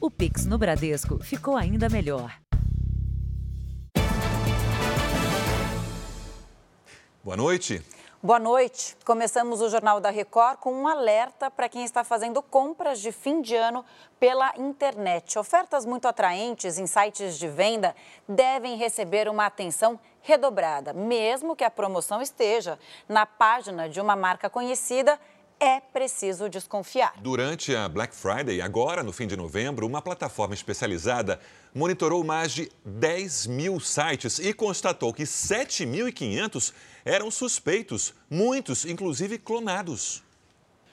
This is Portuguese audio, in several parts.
O Pix no Bradesco ficou ainda melhor. Boa noite. Boa noite. Começamos o Jornal da Record com um alerta para quem está fazendo compras de fim de ano pela internet. Ofertas muito atraentes em sites de venda devem receber uma atenção redobrada, mesmo que a promoção esteja na página de uma marca conhecida é preciso desconfiar. Durante a Black Friday, agora no fim de novembro, uma plataforma especializada monitorou mais de 10 mil sites e constatou que 7.500 eram suspeitos, muitos inclusive clonados.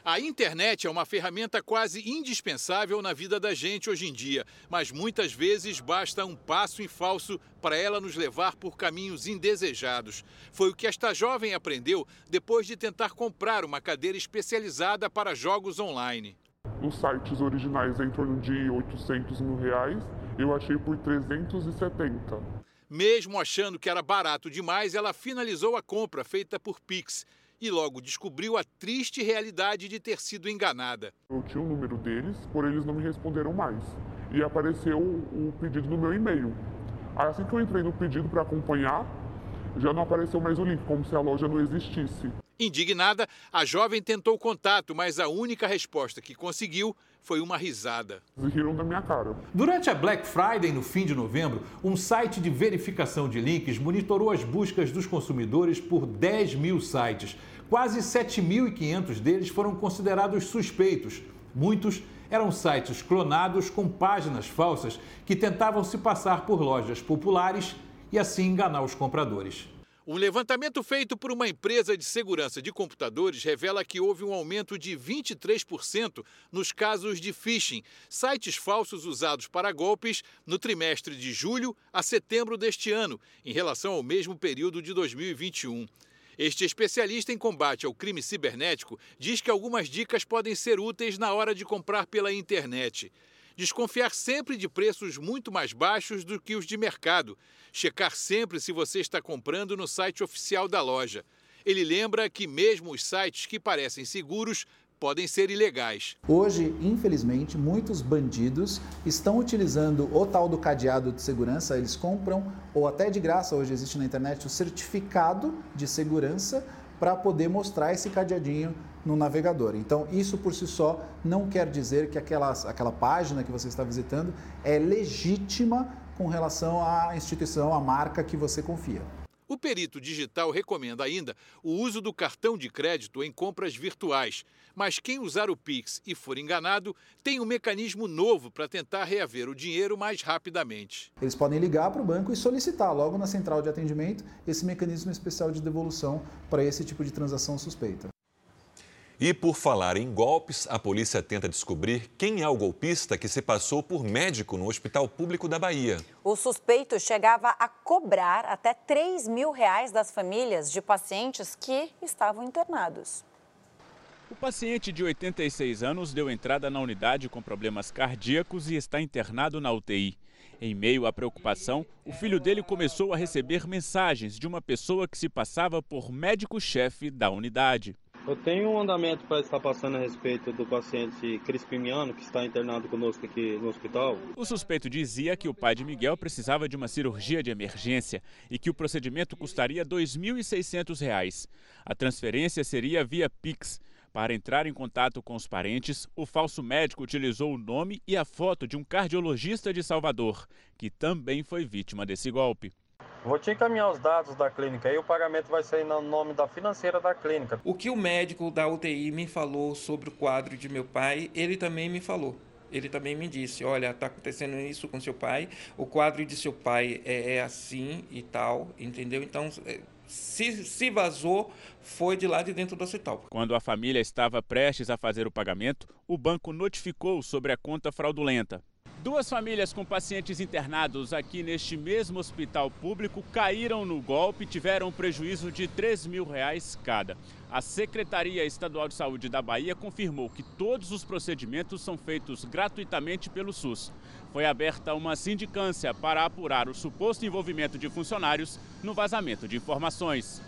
A internet é uma ferramenta quase indispensável na vida da gente hoje em dia, mas muitas vezes basta um passo em falso para ela nos levar por caminhos indesejados. Foi o que esta jovem aprendeu depois de tentar comprar uma cadeira especializada para jogos online. Os sites originais em torno de 800 mil reais, eu achei por 370. Mesmo achando que era barato demais, ela finalizou a compra feita por Pix e logo descobriu a triste realidade de ter sido enganada. Eu tinha o número deles, porém eles não me responderam mais. E apareceu o pedido no meu e-mail. Assim que eu entrei no pedido para acompanhar, já não apareceu mais o link, como se a loja não existisse. Indignada, a jovem tentou contato, mas a única resposta que conseguiu foi uma risada. Riram da minha cara. Durante a Black Friday, no fim de novembro, um site de verificação de links monitorou as buscas dos consumidores por 10 mil sites. Quase 7.500 deles foram considerados suspeitos. Muitos eram sites clonados com páginas falsas que tentavam se passar por lojas populares e assim enganar os compradores. Um levantamento feito por uma empresa de segurança de computadores revela que houve um aumento de 23% nos casos de phishing, sites falsos usados para golpes, no trimestre de julho a setembro deste ano, em relação ao mesmo período de 2021. Este especialista em combate ao crime cibernético diz que algumas dicas podem ser úteis na hora de comprar pela internet. Desconfiar sempre de preços muito mais baixos do que os de mercado. Checar sempre se você está comprando no site oficial da loja. Ele lembra que mesmo os sites que parecem seguros podem ser ilegais. Hoje, infelizmente, muitos bandidos estão utilizando o tal do cadeado de segurança, eles compram, ou até de graça, hoje existe na internet, o certificado de segurança para poder mostrar esse cadeadinho no navegador. Então, isso por si só não quer dizer que aquela, aquela página que você está visitando é legítima com relação à instituição, à marca que você confia. O perito digital recomenda ainda o uso do cartão de crédito em compras virtuais, mas quem usar o Pix e for enganado tem um mecanismo novo para tentar reaver o dinheiro mais rapidamente. Eles podem ligar para o banco e solicitar logo na central de atendimento esse mecanismo especial de devolução para esse tipo de transação suspeita. E por falar em golpes, a polícia tenta descobrir quem é o golpista que se passou por médico no Hospital Público da Bahia. O suspeito chegava a cobrar até 3 mil reais das famílias de pacientes que estavam internados. O paciente de 86 anos deu entrada na unidade com problemas cardíacos e está internado na UTI. Em meio à preocupação, o filho dele começou a receber mensagens de uma pessoa que se passava por médico-chefe da unidade. Eu tenho um andamento para estar passando a respeito do paciente Crispimiano, que está internado conosco aqui no hospital. O suspeito dizia que o pai de Miguel precisava de uma cirurgia de emergência e que o procedimento custaria R$ 2.600. A transferência seria via Pix. Para entrar em contato com os parentes, o falso médico utilizou o nome e a foto de um cardiologista de Salvador, que também foi vítima desse golpe. Vou te encaminhar os dados da clínica e o pagamento vai sair no nome da financeira da clínica. O que o médico da UTI me falou sobre o quadro de meu pai, ele também me falou. Ele também me disse: Olha, está acontecendo isso com seu pai, o quadro de seu pai é, é assim e tal, entendeu? Então, é, se, se vazou, foi de lá de dentro do hospital. Quando a família estava prestes a fazer o pagamento, o banco notificou sobre a conta fraudulenta. Duas famílias com pacientes internados aqui neste mesmo hospital público caíram no golpe e tiveram um prejuízo de 3 mil reais cada. A Secretaria Estadual de Saúde da Bahia confirmou que todos os procedimentos são feitos gratuitamente pelo SUS. Foi aberta uma sindicância para apurar o suposto envolvimento de funcionários no vazamento de informações.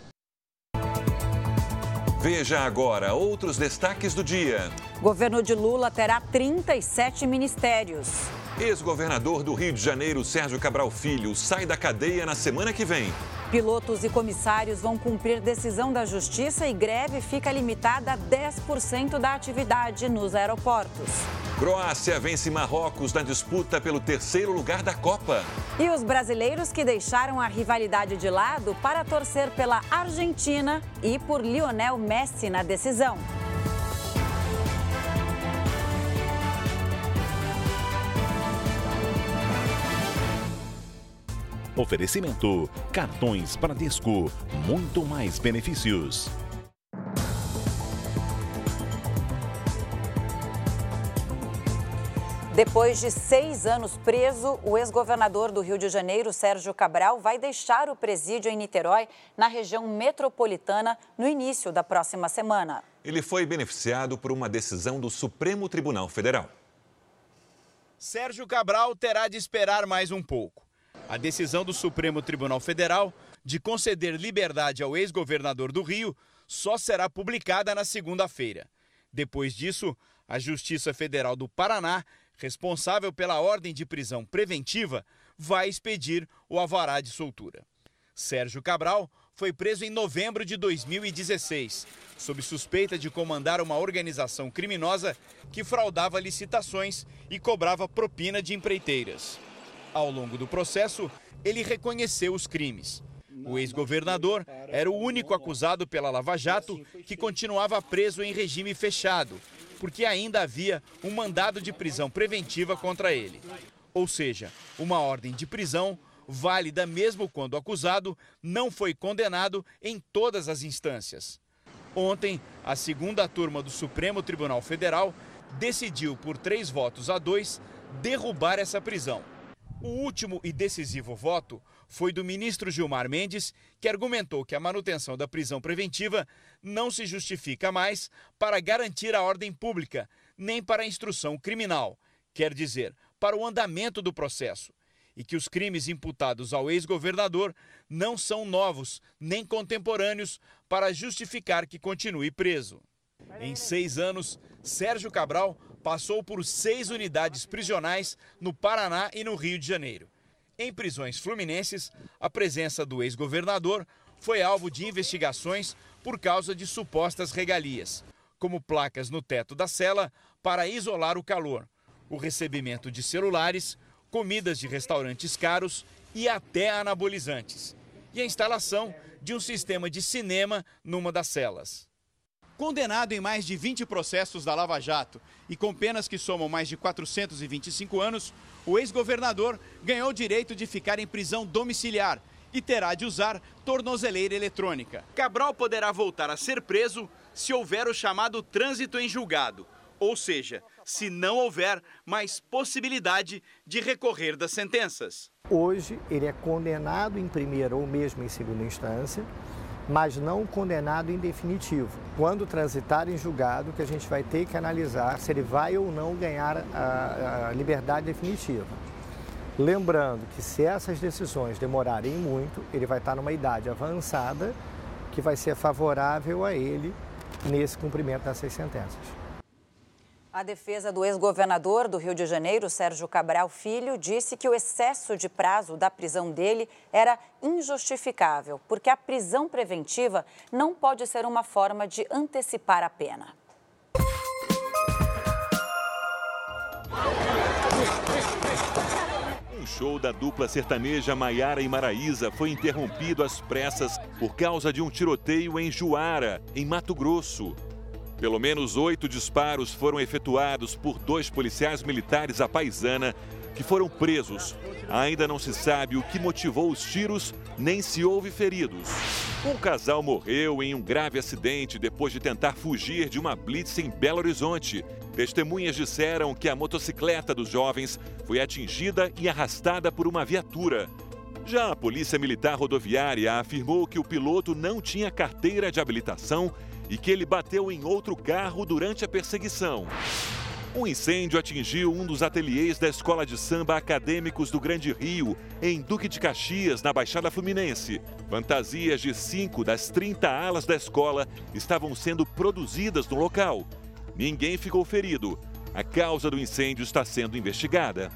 Veja agora outros destaques do dia. Governo de Lula terá 37 ministérios. Ex-governador do Rio de Janeiro, Sérgio Cabral Filho, sai da cadeia na semana que vem. Pilotos e comissários vão cumprir decisão da Justiça e greve fica limitada a 10% da atividade nos aeroportos. Croácia vence Marrocos na disputa pelo terceiro lugar da Copa. E os brasileiros que deixaram a rivalidade de lado para torcer pela Argentina e por Lionel Messi na decisão. Oferecimento: cartões Bradesco, muito mais benefícios. Depois de seis anos preso, o ex-governador do Rio de Janeiro, Sérgio Cabral, vai deixar o presídio em Niterói, na região metropolitana, no início da próxima semana. Ele foi beneficiado por uma decisão do Supremo Tribunal Federal. Sérgio Cabral terá de esperar mais um pouco. A decisão do Supremo Tribunal Federal de conceder liberdade ao ex-governador do Rio só será publicada na segunda-feira. Depois disso, a Justiça Federal do Paraná, responsável pela ordem de prisão preventiva, vai expedir o alvará de soltura. Sérgio Cabral foi preso em novembro de 2016, sob suspeita de comandar uma organização criminosa que fraudava licitações e cobrava propina de empreiteiras. Ao longo do processo, ele reconheceu os crimes. O ex-governador era o único acusado pela Lava Jato que continuava preso em regime fechado, porque ainda havia um mandado de prisão preventiva contra ele. Ou seja, uma ordem de prisão válida mesmo quando o acusado não foi condenado em todas as instâncias. Ontem, a segunda turma do Supremo Tribunal Federal decidiu, por três votos a dois, derrubar essa prisão. O último e decisivo voto foi do ministro Gilmar Mendes, que argumentou que a manutenção da prisão preventiva não se justifica mais para garantir a ordem pública, nem para a instrução criminal, quer dizer, para o andamento do processo, e que os crimes imputados ao ex-governador não são novos nem contemporâneos para justificar que continue preso. Em seis anos, Sérgio Cabral passou por seis unidades prisionais no Paraná e no Rio de Janeiro. Em prisões fluminenses, a presença do ex-governador foi alvo de investigações por causa de supostas regalias, como placas no teto da cela para isolar o calor, o recebimento de celulares, comidas de restaurantes caros e até anabolizantes, e a instalação de um sistema de cinema numa das celas. Condenado em mais de 20 processos da Lava Jato e com penas que somam mais de 425 anos, o ex-governador ganhou o direito de ficar em prisão domiciliar e terá de usar tornozeleira eletrônica. Cabral poderá voltar a ser preso se houver o chamado trânsito em julgado, ou seja, se não houver mais possibilidade de recorrer das sentenças. Hoje ele é condenado em primeira ou mesmo em segunda instância mas não condenado em definitivo. Quando transitar em julgado, que a gente vai ter que analisar se ele vai ou não ganhar a, a liberdade definitiva. Lembrando que se essas decisões demorarem muito, ele vai estar numa idade avançada que vai ser favorável a ele nesse cumprimento dessas sentenças. A defesa do ex-governador do Rio de Janeiro, Sérgio Cabral Filho, disse que o excesso de prazo da prisão dele era injustificável, porque a prisão preventiva não pode ser uma forma de antecipar a pena. Um show da dupla sertaneja Maiara e Maraísa foi interrompido às pressas por causa de um tiroteio em Juara, em Mato Grosso. Pelo menos oito disparos foram efetuados por dois policiais militares à paisana que foram presos. Ainda não se sabe o que motivou os tiros, nem se houve feridos. Um casal morreu em um grave acidente depois de tentar fugir de uma blitz em Belo Horizonte. Testemunhas disseram que a motocicleta dos jovens foi atingida e arrastada por uma viatura. Já a Polícia Militar Rodoviária afirmou que o piloto não tinha carteira de habilitação e que ele bateu em outro carro durante a perseguição. Um incêndio atingiu um dos ateliês da Escola de Samba Acadêmicos do Grande Rio, em Duque de Caxias, na Baixada Fluminense. Fantasias de cinco das 30 alas da escola estavam sendo produzidas no local. Ninguém ficou ferido. A causa do incêndio está sendo investigada.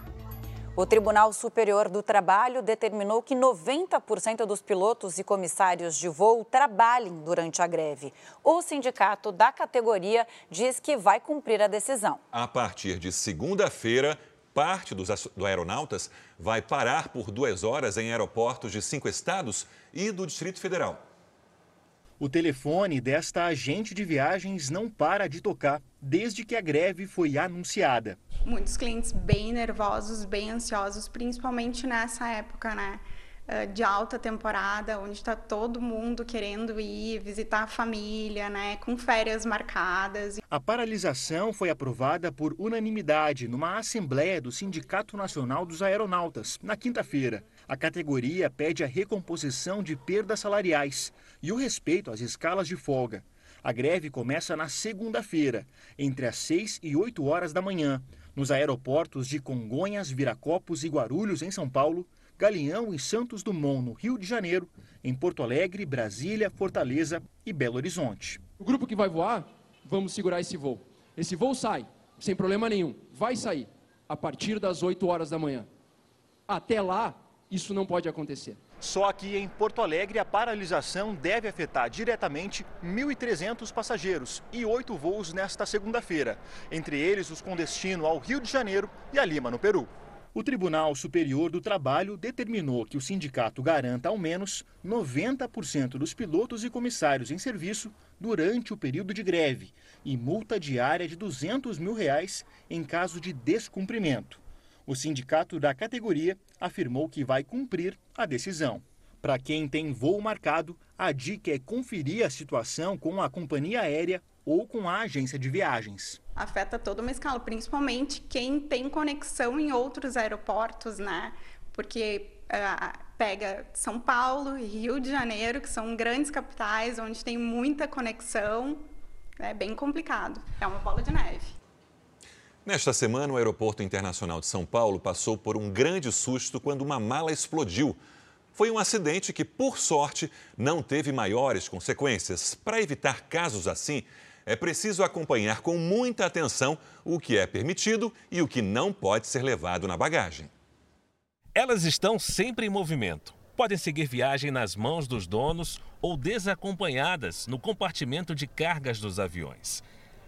O Tribunal Superior do Trabalho determinou que 90% dos pilotos e comissários de voo trabalhem durante a greve. O sindicato da categoria diz que vai cumprir a decisão. A partir de segunda-feira, parte dos do aeronautas vai parar por duas horas em aeroportos de cinco estados e do Distrito Federal. O telefone desta agente de viagens não para de tocar desde que a greve foi anunciada. Muitos clientes bem nervosos, bem ansiosos, principalmente nessa época, né? Eh, de alta temporada, onde está todo mundo querendo ir visitar a família, né, com férias marcadas. A paralisação foi aprovada por unanimidade numa assembleia do Sindicato Nacional dos Aeronautas, na quinta-feira. A categoria pede a recomposição de perdas salariais e o respeito às escalas de folga. A greve começa na segunda-feira, entre as 6 e 8 horas da manhã, nos aeroportos de Congonhas, Viracopos e Guarulhos, em São Paulo, Galeão e Santos Dumont, no Rio de Janeiro, em Porto Alegre, Brasília, Fortaleza e Belo Horizonte. O grupo que vai voar, vamos segurar esse voo. Esse voo sai, sem problema nenhum, vai sair a partir das 8 horas da manhã. Até lá, isso não pode acontecer. Só aqui em Porto Alegre, a paralisação deve afetar diretamente 1.300 passageiros e oito voos nesta segunda-feira, entre eles os com destino ao Rio de Janeiro e a Lima, no Peru. O Tribunal Superior do Trabalho determinou que o sindicato garanta ao menos 90% dos pilotos e comissários em serviço durante o período de greve e multa diária de 200 mil reais em caso de descumprimento. O sindicato da categoria afirmou que vai cumprir a decisão. Para quem tem voo marcado, a dica é conferir a situação com a companhia aérea ou com a agência de viagens. Afeta toda uma escala, principalmente quem tem conexão em outros aeroportos, né? Porque uh, pega São Paulo e Rio de Janeiro, que são grandes capitais, onde tem muita conexão. É bem complicado. É uma bola de neve. Nesta semana, o Aeroporto Internacional de São Paulo passou por um grande susto quando uma mala explodiu. Foi um acidente que, por sorte, não teve maiores consequências. Para evitar casos assim, é preciso acompanhar com muita atenção o que é permitido e o que não pode ser levado na bagagem. Elas estão sempre em movimento. Podem seguir viagem nas mãos dos donos ou desacompanhadas no compartimento de cargas dos aviões.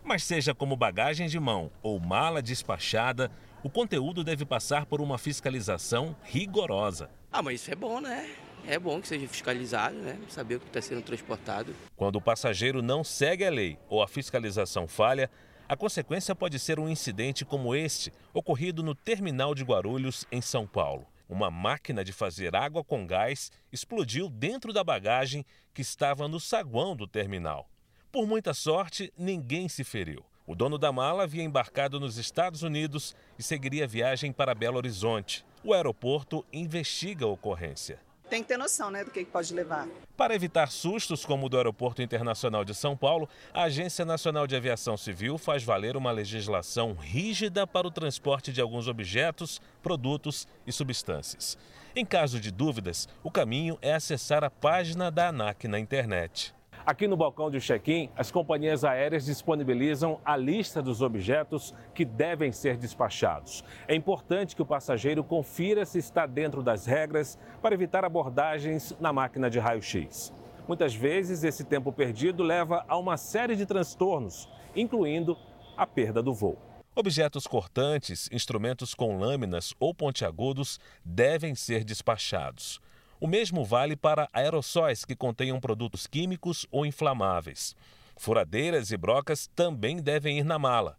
Mas seja como bagagem de mão ou mala despachada, o conteúdo deve passar por uma fiscalização rigorosa. Ah, mas isso é bom, né? é bom que seja fiscalizado, né? Saber o que está sendo transportado. Quando o passageiro não segue a lei ou a fiscalização falha, a consequência pode ser um incidente como este, ocorrido no terminal de Guarulhos, em São Paulo. Uma máquina de fazer água com gás explodiu dentro da bagagem que estava no saguão do terminal. Por muita sorte, ninguém se feriu. O dono da mala havia embarcado nos Estados Unidos e seguiria a viagem para Belo Horizonte. O aeroporto investiga a ocorrência tem que ter noção né, do que pode levar. Para evitar sustos como o do Aeroporto Internacional de São Paulo, a Agência Nacional de Aviação Civil faz valer uma legislação rígida para o transporte de alguns objetos, produtos e substâncias. Em caso de dúvidas, o caminho é acessar a página da ANAC na internet. Aqui no balcão de check-in, as companhias aéreas disponibilizam a lista dos objetos que devem ser despachados. É importante que o passageiro confira se está dentro das regras para evitar abordagens na máquina de raio-x. Muitas vezes, esse tempo perdido leva a uma série de transtornos, incluindo a perda do voo. Objetos cortantes, instrumentos com lâminas ou pontiagudos devem ser despachados. O mesmo vale para aerossóis que contenham produtos químicos ou inflamáveis. Furadeiras e brocas também devem ir na mala.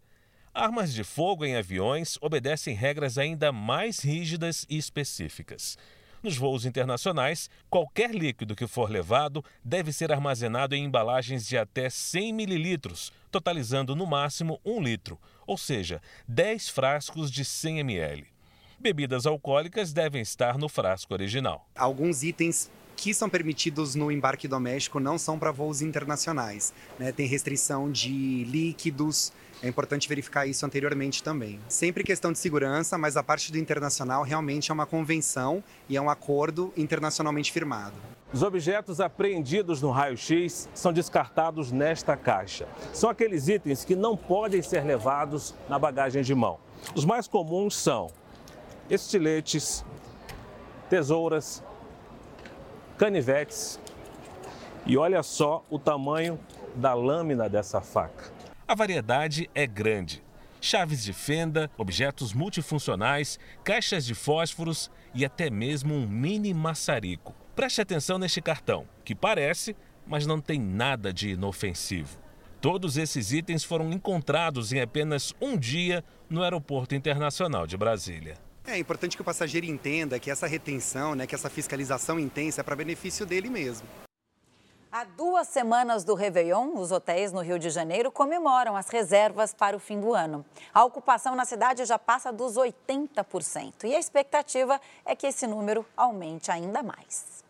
Armas de fogo em aviões obedecem regras ainda mais rígidas e específicas. Nos voos internacionais, qualquer líquido que for levado deve ser armazenado em embalagens de até 100 mililitros, totalizando no máximo 1 litro, ou seja, 10 frascos de 100 ml. Bebidas alcoólicas devem estar no frasco original. Alguns itens que são permitidos no embarque doméstico não são para voos internacionais. Né? Tem restrição de líquidos, é importante verificar isso anteriormente também. Sempre questão de segurança, mas a parte do internacional realmente é uma convenção e é um acordo internacionalmente firmado. Os objetos apreendidos no raio-x são descartados nesta caixa. São aqueles itens que não podem ser levados na bagagem de mão. Os mais comuns são estiletes, tesouras, canivetes e olha só o tamanho da lâmina dessa faca. A variedade é grande. Chaves de fenda, objetos multifuncionais, caixas de fósforos e até mesmo um mini maçarico. Preste atenção neste cartão, que parece, mas não tem nada de inofensivo. Todos esses itens foram encontrados em apenas um dia no Aeroporto Internacional de Brasília. É importante que o passageiro entenda que essa retenção, né, que essa fiscalização intensa é para benefício dele mesmo. Há duas semanas do Réveillon, os hotéis no Rio de Janeiro comemoram as reservas para o fim do ano. A ocupação na cidade já passa dos 80% e a expectativa é que esse número aumente ainda mais.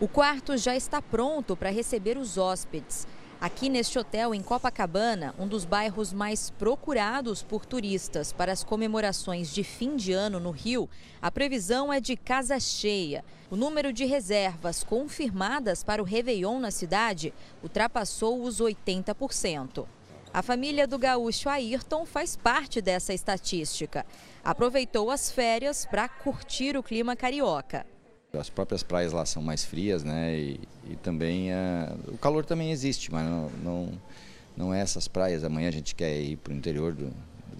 O quarto já está pronto para receber os hóspedes. Aqui neste hotel em Copacabana, um dos bairros mais procurados por turistas para as comemorações de fim de ano no Rio, a previsão é de casa cheia. O número de reservas confirmadas para o Réveillon na cidade ultrapassou os 80%. A família do gaúcho Ayrton faz parte dessa estatística. Aproveitou as férias para curtir o clima carioca. As próprias praias lá são mais frias, né? E, e também uh, o calor também existe, mas não, não, não é essas praias. Amanhã a gente quer ir para o interior do,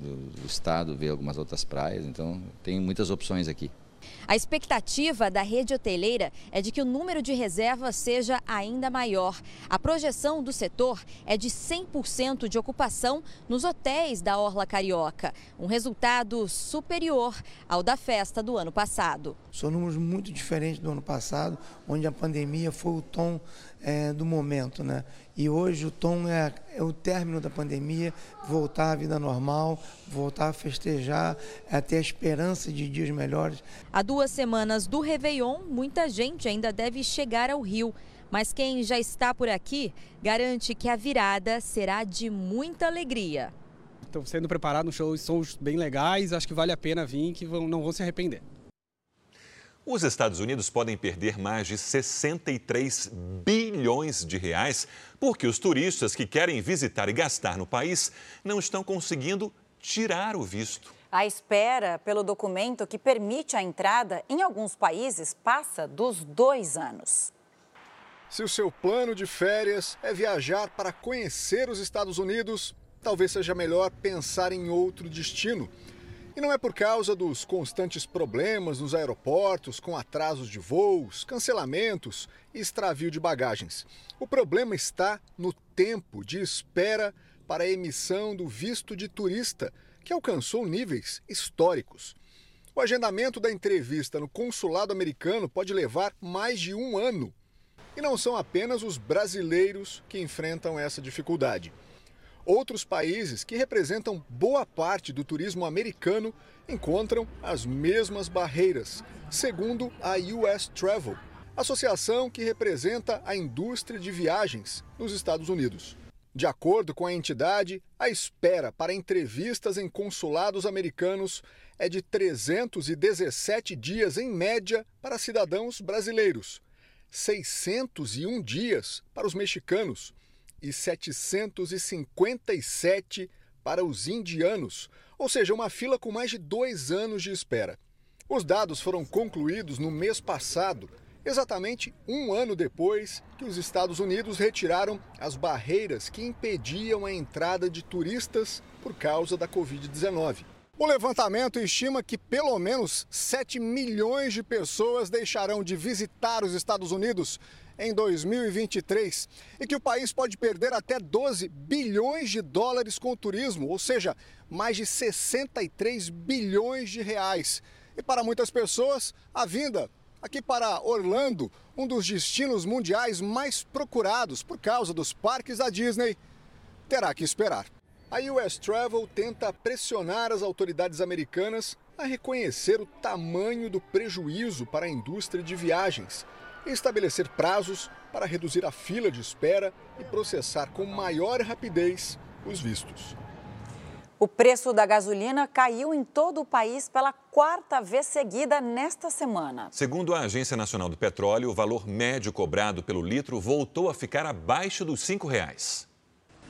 do, do estado, ver algumas outras praias, então tem muitas opções aqui. A expectativa da rede hoteleira é de que o número de reservas seja ainda maior. A projeção do setor é de 100% de ocupação nos hotéis da Orla Carioca, um resultado superior ao da festa do ano passado. São números muito diferentes do ano passado, onde a pandemia foi o tom é, do momento, né? E hoje o tom é, é, o término da pandemia, voltar à vida normal, voltar a festejar, é ter a esperança de dias melhores. Há duas semanas do Réveillon, muita gente ainda deve chegar ao Rio. Mas quem já está por aqui garante que a virada será de muita alegria. Estão sendo preparados shows, shows bem legais, acho que vale a pena vir, que vão, não vão se arrepender. Os Estados Unidos podem perder mais de 63 bilhões de reais porque os turistas que querem visitar e gastar no país não estão conseguindo tirar o visto. A espera pelo documento que permite a entrada em alguns países passa dos dois anos. Se o seu plano de férias é viajar para conhecer os Estados Unidos, talvez seja melhor pensar em outro destino. E não é por causa dos constantes problemas nos aeroportos, com atrasos de voos, cancelamentos e extravio de bagagens. O problema está no tempo de espera para a emissão do visto de turista, que alcançou níveis históricos. O agendamento da entrevista no consulado americano pode levar mais de um ano. E não são apenas os brasileiros que enfrentam essa dificuldade. Outros países que representam boa parte do turismo americano encontram as mesmas barreiras, segundo a US Travel, associação que representa a indústria de viagens nos Estados Unidos. De acordo com a entidade, a espera para entrevistas em consulados americanos é de 317 dias em média para cidadãos brasileiros, 601 dias para os mexicanos e 757 para os indianos, ou seja, uma fila com mais de dois anos de espera. Os dados foram concluídos no mês passado, exatamente um ano depois que os Estados Unidos retiraram as barreiras que impediam a entrada de turistas por causa da Covid-19. O levantamento estima que pelo menos 7 milhões de pessoas deixarão de visitar os Estados Unidos em 2023 e que o país pode perder até 12 bilhões de dólares com o turismo, ou seja, mais de 63 bilhões de reais. E para muitas pessoas, a vinda aqui para Orlando, um dos destinos mundiais mais procurados por causa dos parques da Disney, terá que esperar. A US Travel tenta pressionar as autoridades americanas a reconhecer o tamanho do prejuízo para a indústria de viagens estabelecer prazos para reduzir a fila de espera e processar com maior rapidez os vistos. O preço da gasolina caiu em todo o país pela quarta vez seguida nesta semana. Segundo a Agência Nacional do Petróleo, o valor médio cobrado pelo litro voltou a ficar abaixo dos R$ reais.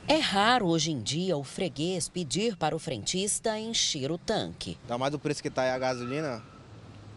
É raro hoje em dia o freguês pedir para o frentista encher o tanque. Dá mais do preço que está a gasolina,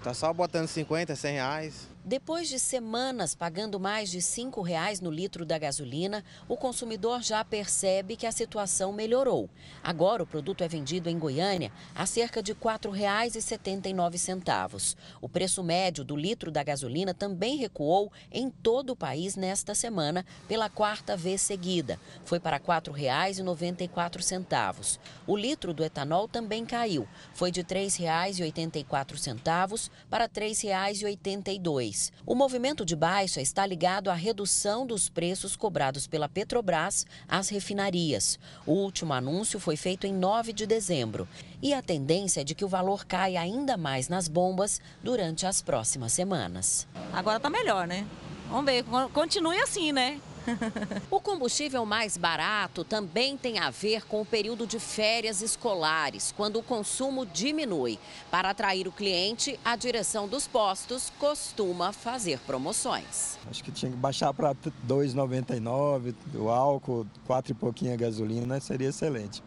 tá só botando 50, 100 reais. Depois de semanas pagando mais de R$ 5,00 no litro da gasolina, o consumidor já percebe que a situação melhorou. Agora o produto é vendido em Goiânia a cerca de R$ 4,79. O preço médio do litro da gasolina também recuou em todo o país nesta semana pela quarta vez seguida. Foi para R$ 4,94. O litro do etanol também caiu. Foi de R$ 3,84 para R$ 3,82. O movimento de baixa está ligado à redução dos preços cobrados pela Petrobras às refinarias. O último anúncio foi feito em 9 de dezembro e a tendência é de que o valor caia ainda mais nas bombas durante as próximas semanas. Agora está melhor, né? Vamos ver, continue assim, né? o combustível mais barato também tem a ver com o período de férias escolares, quando o consumo diminui. Para atrair o cliente, a direção dos postos costuma fazer promoções. Acho que tinha que baixar para R$ 2,99 o álcool, quatro e pouquinho a gasolina, seria excelente.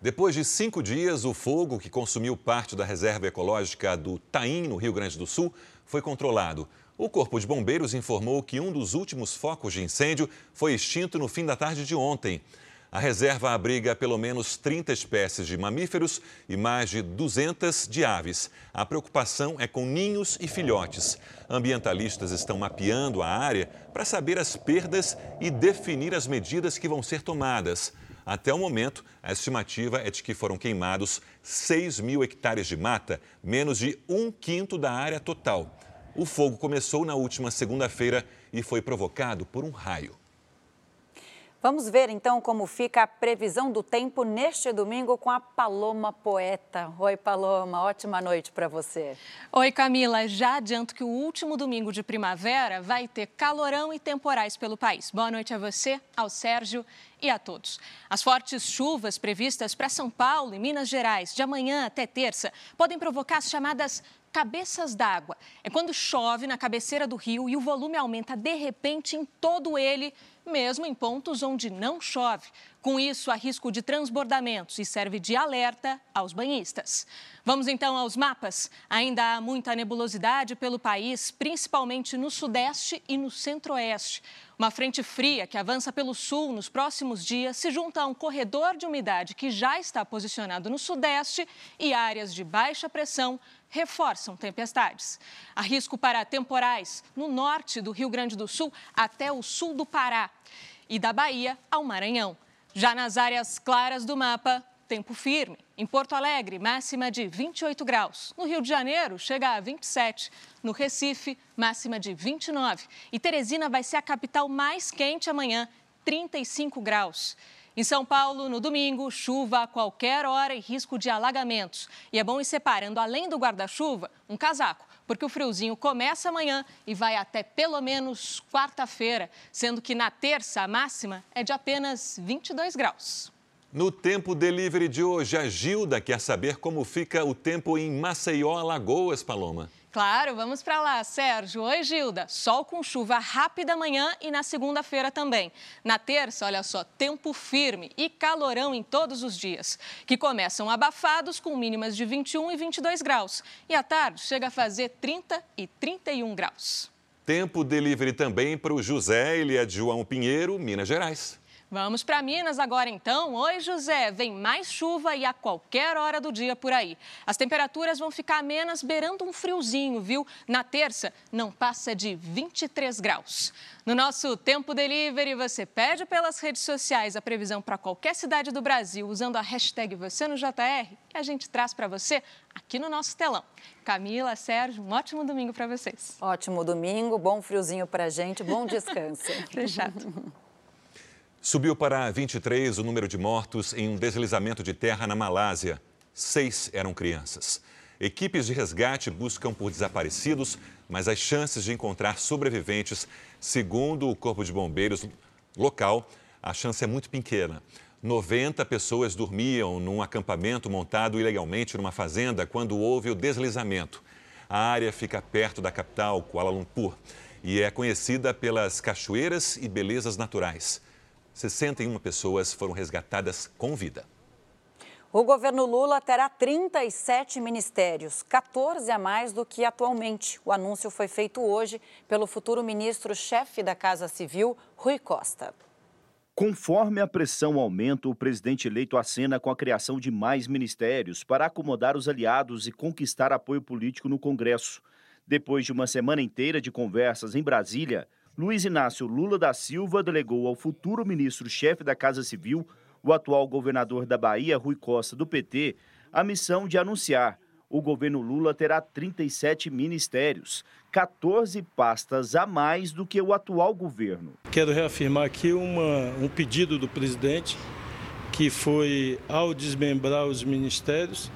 Depois de cinco dias, o fogo que consumiu parte da reserva ecológica do Taim, no Rio Grande do Sul, foi controlado. O Corpo de Bombeiros informou que um dos últimos focos de incêndio foi extinto no fim da tarde de ontem. A reserva abriga pelo menos 30 espécies de mamíferos e mais de 200 de aves. A preocupação é com ninhos e filhotes. Ambientalistas estão mapeando a área para saber as perdas e definir as medidas que vão ser tomadas. Até o momento, a estimativa é de que foram queimados 6 mil hectares de mata, menos de um quinto da área total. O fogo começou na última segunda-feira e foi provocado por um raio. Vamos ver então como fica a previsão do tempo neste domingo com a Paloma Poeta. Oi, Paloma, ótima noite para você. Oi, Camila. Já adianto que o último domingo de primavera vai ter calorão e temporais pelo país. Boa noite a você, ao Sérgio e a todos. As fortes chuvas previstas para São Paulo e Minas Gerais de amanhã até terça podem provocar as chamadas cabeças d'água. É quando chove na cabeceira do rio e o volume aumenta de repente em todo ele, mesmo em pontos onde não chove. Com isso, há risco de transbordamentos e serve de alerta aos banhistas. Vamos então aos mapas. Ainda há muita nebulosidade pelo país, principalmente no sudeste e no centro-oeste. Uma frente fria que avança pelo sul nos próximos dias se junta a um corredor de umidade que já está posicionado no sudeste e áreas de baixa pressão reforçam tempestades. Há risco para temporais no norte do Rio Grande do Sul até o sul do Pará e da Bahia ao Maranhão. Já nas áreas claras do mapa, tempo firme. Em Porto Alegre, máxima de 28 graus. No Rio de Janeiro, chega a 27. No Recife, máxima de 29. E Teresina vai ser a capital mais quente amanhã, 35 graus. Em São Paulo, no domingo, chuva a qualquer hora e risco de alagamentos. E é bom ir separando, além do guarda-chuva, um casaco, porque o friozinho começa amanhã e vai até pelo menos quarta-feira, sendo que na terça a máxima é de apenas 22 graus. No Tempo Delivery de hoje, a Gilda quer saber como fica o tempo em Maceió, Alagoas, Paloma. Claro, vamos para lá, Sérgio. Oi, Gilda. Sol com chuva rápida amanhã e na segunda-feira também. Na terça, olha só, tempo firme e calorão em todos os dias, que começam abafados com mínimas de 21 e 22 graus. E à tarde chega a fazer 30 e 31 graus. Tempo delivery também para o José, ele é de João Pinheiro, Minas Gerais. Vamos para Minas agora então. Oi, José. Vem mais chuva e a qualquer hora do dia por aí. As temperaturas vão ficar amenas, beirando um friozinho, viu? Na terça, não passa de 23 graus. No nosso Tempo Delivery, você pede pelas redes sociais a previsão para qualquer cidade do Brasil usando a hashtag você no JR e a gente traz para você aqui no nosso telão. Camila, Sérgio, um ótimo domingo para vocês. Ótimo domingo, bom friozinho para gente, bom descanso. Fechado. Subiu para 23 o número de mortos em um deslizamento de terra na Malásia. Seis eram crianças. Equipes de resgate buscam por desaparecidos, mas as chances de encontrar sobreviventes, segundo o Corpo de Bombeiros local, a chance é muito pequena. 90 pessoas dormiam num acampamento montado ilegalmente numa fazenda quando houve o deslizamento. A área fica perto da capital, Kuala Lumpur, e é conhecida pelas cachoeiras e belezas naturais. 61 pessoas foram resgatadas com vida. O governo Lula terá 37 ministérios, 14 a mais do que atualmente. O anúncio foi feito hoje pelo futuro ministro-chefe da Casa Civil, Rui Costa. Conforme a pressão aumenta, o presidente eleito acena com a criação de mais ministérios para acomodar os aliados e conquistar apoio político no Congresso. Depois de uma semana inteira de conversas em Brasília, Luiz Inácio Lula da Silva delegou ao futuro ministro-chefe da Casa Civil, o atual governador da Bahia, Rui Costa, do PT, a missão de anunciar o governo Lula terá 37 ministérios, 14 pastas a mais do que o atual governo. Quero reafirmar aqui uma, um pedido do presidente, que foi, ao desmembrar os ministérios,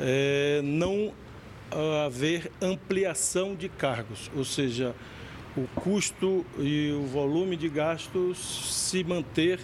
é, não haver ampliação de cargos, ou seja, o custo e o volume de gastos se manter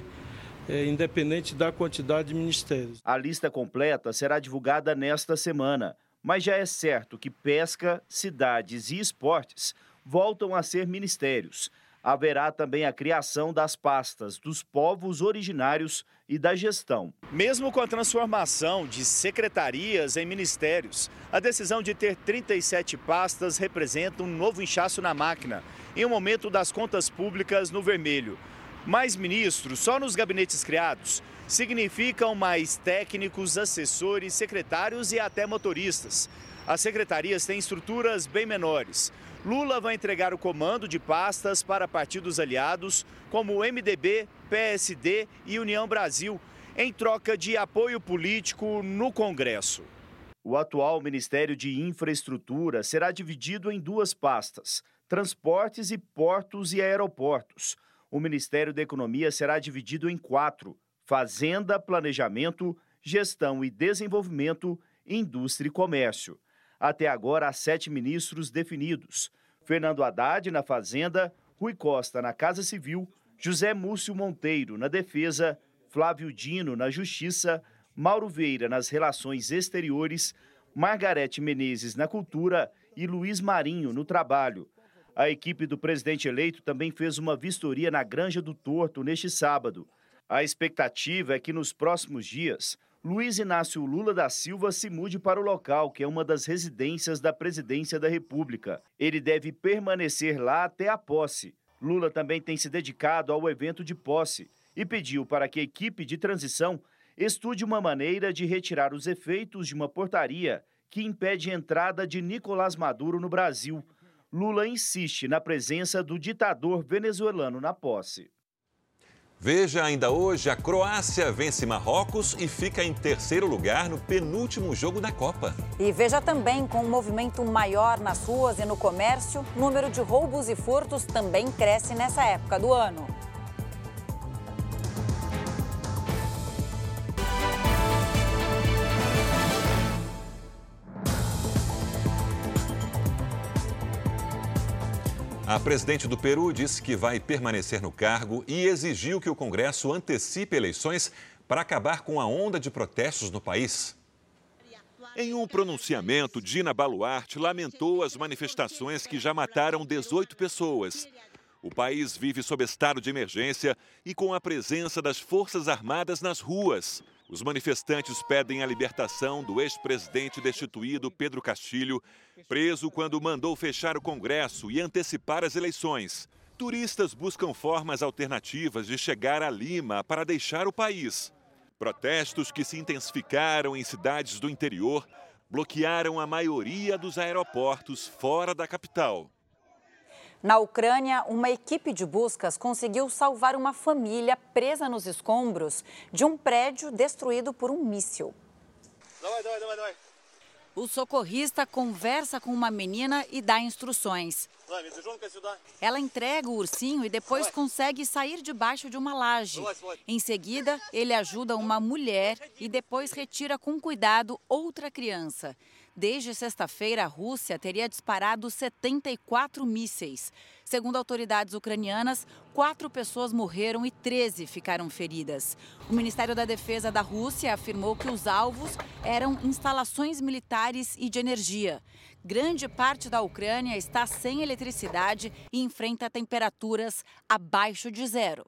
é, independente da quantidade de ministérios. A lista completa será divulgada nesta semana, mas já é certo que pesca, cidades e esportes voltam a ser ministérios. Haverá também a criação das pastas dos povos originários e da gestão. Mesmo com a transformação de secretarias em ministérios, a decisão de ter 37 pastas representa um novo inchaço na máquina, em um momento das contas públicas no vermelho. Mais ministros só nos gabinetes criados significam mais técnicos, assessores, secretários e até motoristas. As secretarias têm estruturas bem menores. Lula vai entregar o comando de pastas para partidos aliados como MDB, PSD e União Brasil, em troca de apoio político no Congresso. O atual Ministério de Infraestrutura será dividido em duas pastas: transportes e portos e aeroportos o Ministério da Economia será dividido em quatro: Fazenda, Planejamento, Gestão e Desenvolvimento, Indústria e Comércio. Até agora, há sete ministros definidos: Fernando Haddad na Fazenda, Rui Costa na Casa Civil, José Múcio Monteiro na Defesa, Flávio Dino na Justiça, Mauro Vieira nas Relações Exteriores, Margarete Menezes na Cultura e Luiz Marinho no Trabalho. A equipe do presidente eleito também fez uma vistoria na Granja do Torto neste sábado. A expectativa é que nos próximos dias, Luiz Inácio Lula da Silva se mude para o local, que é uma das residências da presidência da República. Ele deve permanecer lá até a posse. Lula também tem se dedicado ao evento de posse e pediu para que a equipe de transição estude uma maneira de retirar os efeitos de uma portaria que impede a entrada de Nicolás Maduro no Brasil. Lula insiste na presença do ditador venezuelano na posse. Veja ainda hoje, a Croácia vence Marrocos e fica em terceiro lugar no penúltimo jogo da Copa. E veja também, com um movimento maior nas ruas e no comércio, o número de roubos e furtos também cresce nessa época do ano. A presidente do Peru disse que vai permanecer no cargo e exigiu que o Congresso antecipe eleições para acabar com a onda de protestos no país. Em um pronunciamento, Dina Baluarte lamentou as manifestações que já mataram 18 pessoas. O país vive sob estado de emergência e com a presença das Forças Armadas nas ruas. Os manifestantes pedem a libertação do ex-presidente destituído Pedro Castilho, preso quando mandou fechar o Congresso e antecipar as eleições. Turistas buscam formas alternativas de chegar a Lima para deixar o país. Protestos que se intensificaram em cidades do interior bloquearam a maioria dos aeroportos fora da capital. Na Ucrânia, uma equipe de buscas conseguiu salvar uma família presa nos escombros de um prédio destruído por um míssil. O socorrista conversa com uma menina e dá instruções. Ela entrega o ursinho e depois consegue sair debaixo de uma laje. Em seguida, ele ajuda uma mulher e depois retira com cuidado outra criança. Desde sexta-feira, a Rússia teria disparado 74 mísseis. Segundo autoridades ucranianas, quatro pessoas morreram e 13 ficaram feridas. O Ministério da Defesa da Rússia afirmou que os alvos eram instalações militares e de energia. Grande parte da Ucrânia está sem eletricidade e enfrenta temperaturas abaixo de zero.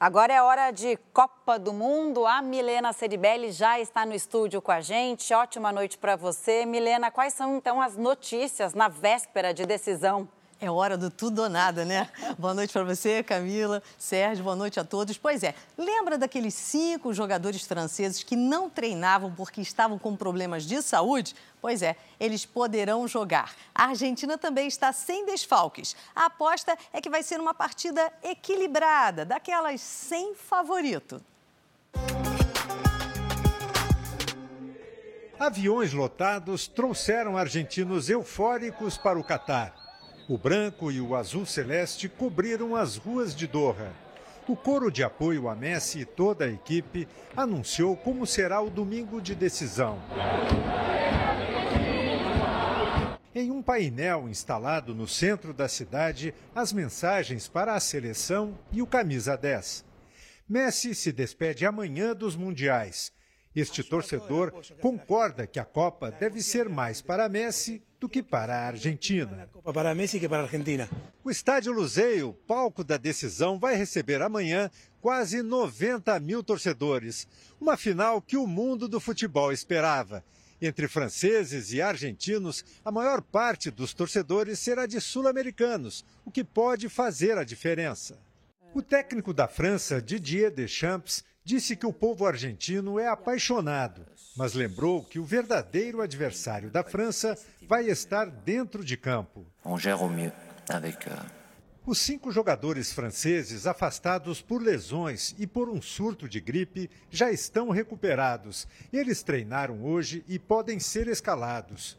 Agora é hora de Copa do Mundo. A Milena Ceribelli já está no estúdio com a gente. Ótima noite para você. Milena, quais são então as notícias na véspera de decisão? É hora do tudo ou nada, né? Boa noite para você, Camila, Sérgio, boa noite a todos. Pois é, lembra daqueles cinco jogadores franceses que não treinavam porque estavam com problemas de saúde? Pois é, eles poderão jogar. A Argentina também está sem desfalques. A aposta é que vai ser uma partida equilibrada, daquelas sem favorito. Aviões lotados trouxeram argentinos eufóricos para o Catar. O branco e o azul celeste cobriram as ruas de Doha. O coro de apoio a Messi e toda a equipe anunciou como será o domingo de decisão. Em um painel instalado no centro da cidade, as mensagens para a seleção e o camisa 10. Messi se despede amanhã dos mundiais. Este torcedor concorda que a Copa deve ser mais para Messi do que para a Argentina. Para Messi que para a Argentina. O estádio Luzeio, palco da decisão, vai receber amanhã quase 90 mil torcedores. Uma final que o mundo do futebol esperava. Entre franceses e argentinos, a maior parte dos torcedores será de sul-americanos, o que pode fazer a diferença. O técnico da França, Didier Deschamps, disse que o povo argentino é apaixonado, mas lembrou que o verdadeiro adversário da França vai estar dentro de campo. Euh, Os cinco jogadores franceses afastados por lesões e por um surto de gripe já estão recuperados. Eles treinaram hoje e podem ser escalados.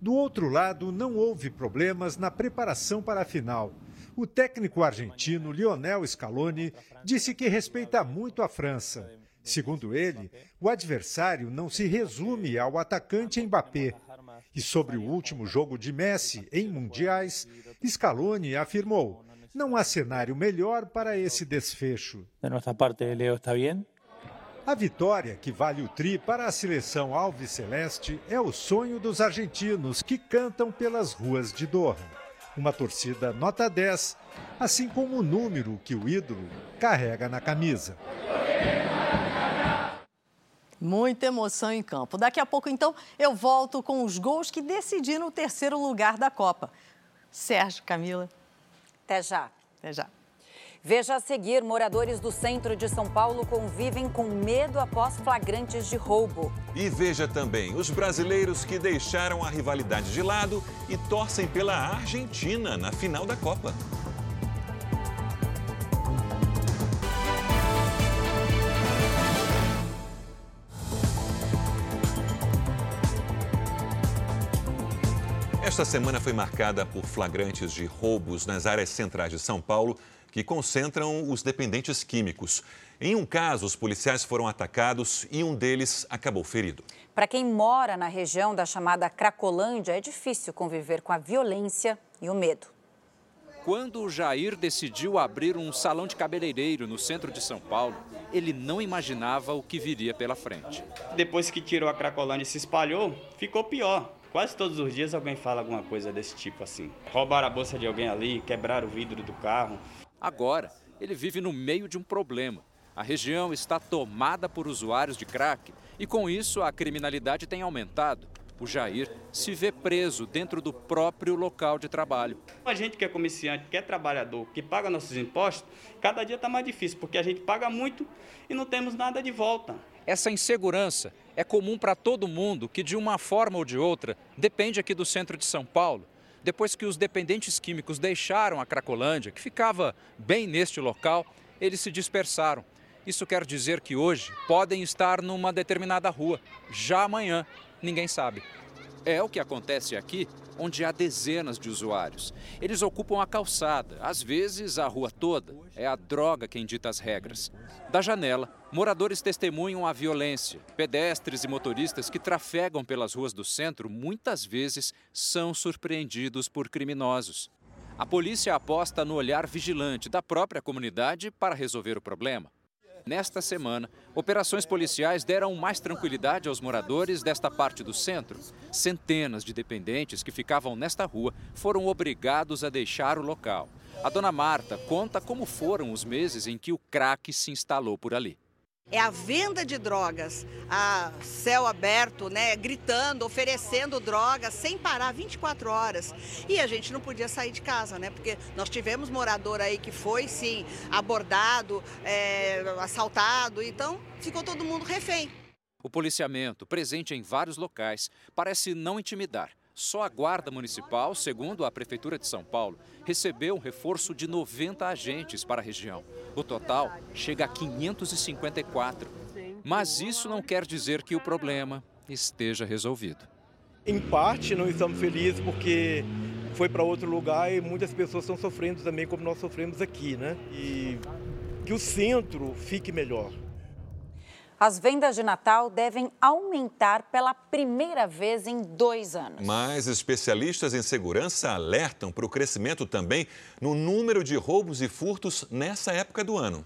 Do outro lado, não houve problemas na preparação para a final. O técnico argentino Lionel Scaloni disse que respeita muito a França. Segundo ele, o adversário não se resume ao atacante Mbappé. E sobre o último jogo de Messi em mundiais, Scaloni afirmou: não há cenário melhor para esse desfecho. De nossa parte, Leo está bem? A vitória, que vale o tri para a seleção Alves Celeste, é o sonho dos argentinos que cantam pelas ruas de Doha uma torcida nota 10, assim como o número que o ídolo carrega na camisa. Muita emoção em campo. Daqui a pouco, então, eu volto com os gols que decidiram o terceiro lugar da Copa. Sérgio, Camila. Até já. Até já. Veja a seguir: moradores do centro de São Paulo convivem com medo após flagrantes de roubo. E veja também os brasileiros que deixaram a rivalidade de lado e torcem pela Argentina na final da Copa. Esta semana foi marcada por flagrantes de roubos nas áreas centrais de São Paulo que concentram os dependentes químicos. Em um caso, os policiais foram atacados e um deles acabou ferido. Para quem mora na região da chamada Cracolândia, é difícil conviver com a violência e o medo. Quando o Jair decidiu abrir um salão de cabeleireiro no centro de São Paulo, ele não imaginava o que viria pela frente. Depois que tirou a Cracolândia e se espalhou, ficou pior. Quase todos os dias alguém fala alguma coisa desse tipo assim. Roubaram a bolsa de alguém ali, quebraram o vidro do carro. Agora, ele vive no meio de um problema. A região está tomada por usuários de crack e, com isso, a criminalidade tem aumentado. O Jair se vê preso dentro do próprio local de trabalho. A gente que é comerciante, que é trabalhador, que paga nossos impostos, cada dia está mais difícil, porque a gente paga muito e não temos nada de volta. Essa insegurança é comum para todo mundo que, de uma forma ou de outra, depende aqui do centro de São Paulo depois que os dependentes químicos deixaram a Cracolândia, que ficava bem neste local, eles se dispersaram. Isso quer dizer que hoje podem estar numa determinada rua, já amanhã, ninguém sabe. É o que acontece aqui, onde há dezenas de usuários. Eles ocupam a calçada, às vezes a rua toda. É a droga quem dita as regras. Da janela, moradores testemunham a violência. Pedestres e motoristas que trafegam pelas ruas do centro muitas vezes são surpreendidos por criminosos. A polícia aposta no olhar vigilante da própria comunidade para resolver o problema. Nesta semana, operações policiais deram mais tranquilidade aos moradores desta parte do centro. Centenas de dependentes que ficavam nesta rua foram obrigados a deixar o local. A dona Marta conta como foram os meses em que o crack se instalou por ali é a venda de drogas a céu aberto, né, gritando, oferecendo drogas sem parar 24 horas. E a gente não podia sair de casa, né, porque nós tivemos morador aí que foi, sim, abordado, é, assaltado, então ficou todo mundo refém. O policiamento, presente em vários locais, parece não intimidar. Só a Guarda Municipal, segundo a Prefeitura de São Paulo, recebeu um reforço de 90 agentes para a região. O total chega a 554. Mas isso não quer dizer que o problema esteja resolvido. Em parte, não estamos felizes porque foi para outro lugar e muitas pessoas estão sofrendo também, como nós sofremos aqui, né? E que o centro fique melhor. As vendas de Natal devem aumentar pela primeira vez em dois anos. Mas especialistas em segurança alertam para o crescimento também no número de roubos e furtos nessa época do ano.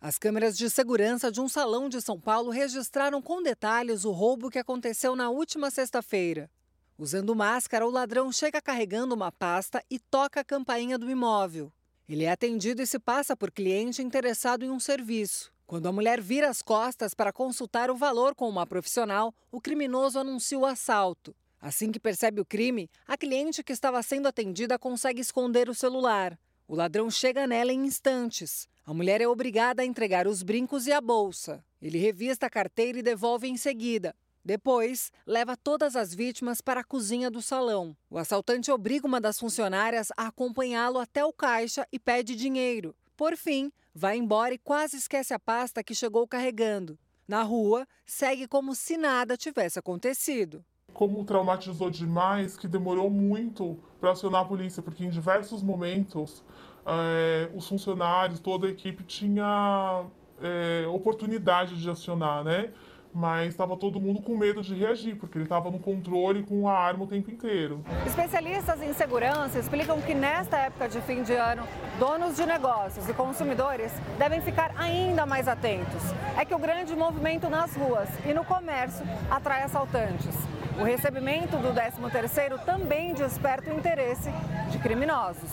As câmeras de segurança de um salão de São Paulo registraram com detalhes o roubo que aconteceu na última sexta-feira. Usando máscara, o ladrão chega carregando uma pasta e toca a campainha do imóvel. Ele é atendido e se passa por cliente interessado em um serviço. Quando a mulher vira as costas para consultar o valor com uma profissional, o criminoso anuncia o assalto. Assim que percebe o crime, a cliente que estava sendo atendida consegue esconder o celular. O ladrão chega nela em instantes. A mulher é obrigada a entregar os brincos e a bolsa. Ele revista a carteira e devolve em seguida. Depois, leva todas as vítimas para a cozinha do salão. O assaltante obriga uma das funcionárias a acompanhá-lo até o caixa e pede dinheiro. Por fim, vai embora e quase esquece a pasta que chegou carregando. Na rua, segue como se nada tivesse acontecido. Como traumatizou demais, que demorou muito para acionar a polícia, porque em diversos momentos é, os funcionários, toda a equipe tinha é, oportunidade de acionar, né? Mas estava todo mundo com medo de reagir, porque ele estava no controle com a arma o tempo inteiro. Especialistas em segurança explicam que nesta época de fim de ano, donos de negócios e consumidores devem ficar ainda mais atentos. É que o grande movimento nas ruas e no comércio atrai assaltantes. O recebimento do 13º também desperta o interesse de criminosos.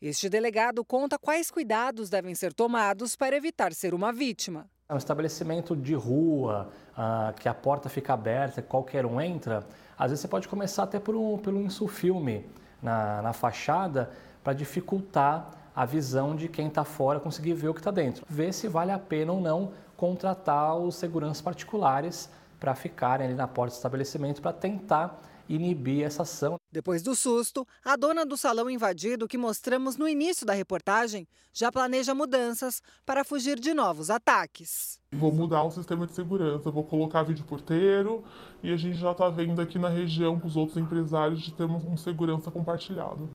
Este delegado conta quais cuidados devem ser tomados para evitar ser uma vítima. É um estabelecimento de rua, uh, que a porta fica aberta, qualquer um entra. Às vezes você pode começar até por um, pelo insufilme na, na fachada para dificultar a visão de quem está fora conseguir ver o que está dentro. Ver se vale a pena ou não contratar os seguranças particulares para ficarem ali na porta do estabelecimento para tentar inibir essa ação. Depois do susto, a dona do salão invadido que mostramos no início da reportagem já planeja mudanças para fugir de novos ataques. Vou mudar o sistema de segurança, vou colocar vídeo porteiro e a gente já está vendo aqui na região com os outros empresários de termos um segurança compartilhado.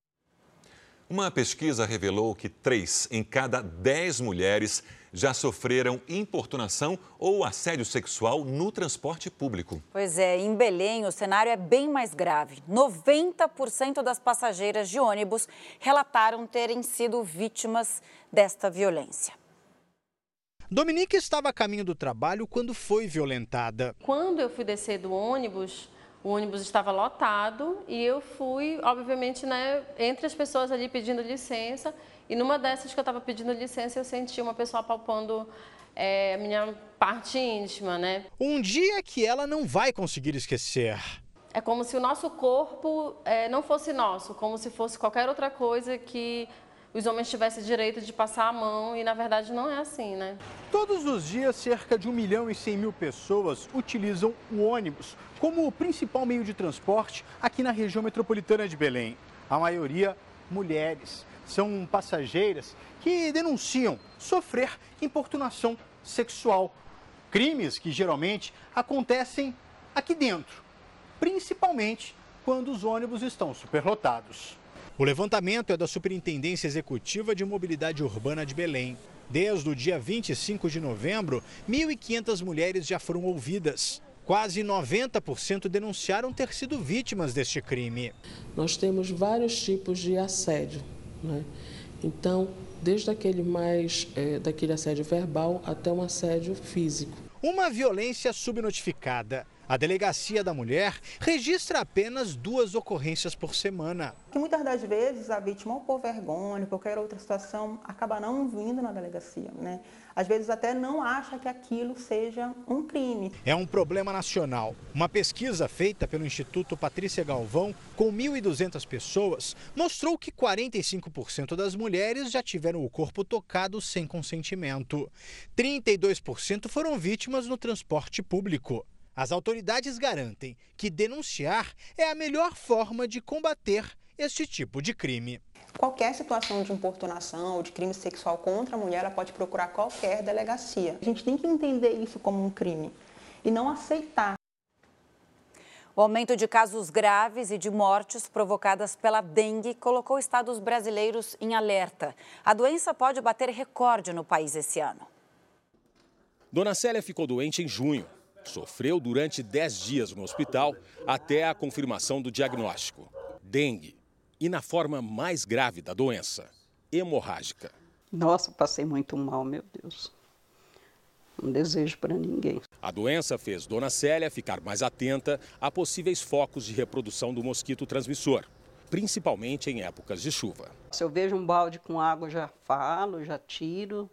Uma pesquisa revelou que três em cada dez mulheres já sofreram importunação ou assédio sexual no transporte público. Pois é, em Belém o cenário é bem mais grave. 90% das passageiras de ônibus relataram terem sido vítimas desta violência. Dominique estava a caminho do trabalho quando foi violentada. Quando eu fui descer do ônibus, o ônibus estava lotado e eu fui, obviamente, né, entre as pessoas ali pedindo licença. E numa dessas que eu estava pedindo licença, eu senti uma pessoa apalpando é, minha parte íntima, né? Um dia que ela não vai conseguir esquecer. É como se o nosso corpo é, não fosse nosso, como se fosse qualquer outra coisa que os homens tivessem direito de passar a mão e na verdade não é assim, né? Todos os dias, cerca de 1 milhão e 100 mil pessoas utilizam o ônibus como o principal meio de transporte aqui na região metropolitana de Belém. A maioria, mulheres. São passageiras que denunciam sofrer importunação sexual. Crimes que geralmente acontecem aqui dentro, principalmente quando os ônibus estão superlotados. O levantamento é da Superintendência Executiva de Mobilidade Urbana de Belém. Desde o dia 25 de novembro, 1.500 mulheres já foram ouvidas. Quase 90% denunciaram ter sido vítimas deste crime. Nós temos vários tipos de assédio, né? Então, desde aquele mais é, daquele assédio verbal até um assédio físico. Uma violência subnotificada. A Delegacia da Mulher registra apenas duas ocorrências por semana. Que muitas das vezes a vítima, ou por vergonha, qualquer outra situação, acaba não vindo na delegacia. Né? Às vezes até não acha que aquilo seja um crime. É um problema nacional. Uma pesquisa feita pelo Instituto Patrícia Galvão com 1.200 pessoas mostrou que 45% das mulheres já tiveram o corpo tocado sem consentimento. 32% foram vítimas no transporte público. As autoridades garantem que denunciar é a melhor forma de combater este tipo de crime. Qualquer situação de importunação ou de crime sexual contra a mulher, ela pode procurar qualquer delegacia. A gente tem que entender isso como um crime e não aceitar. O aumento de casos graves e de mortes provocadas pela dengue colocou estados brasileiros em alerta. A doença pode bater recorde no país esse ano. Dona Célia ficou doente em junho Sofreu durante 10 dias no hospital até a confirmação do diagnóstico: dengue. E na forma mais grave da doença, hemorrágica. Nossa, passei muito mal, meu Deus. Não desejo para ninguém. A doença fez Dona Célia ficar mais atenta a possíveis focos de reprodução do mosquito transmissor, principalmente em épocas de chuva. Se eu vejo um balde com água, já falo, já tiro,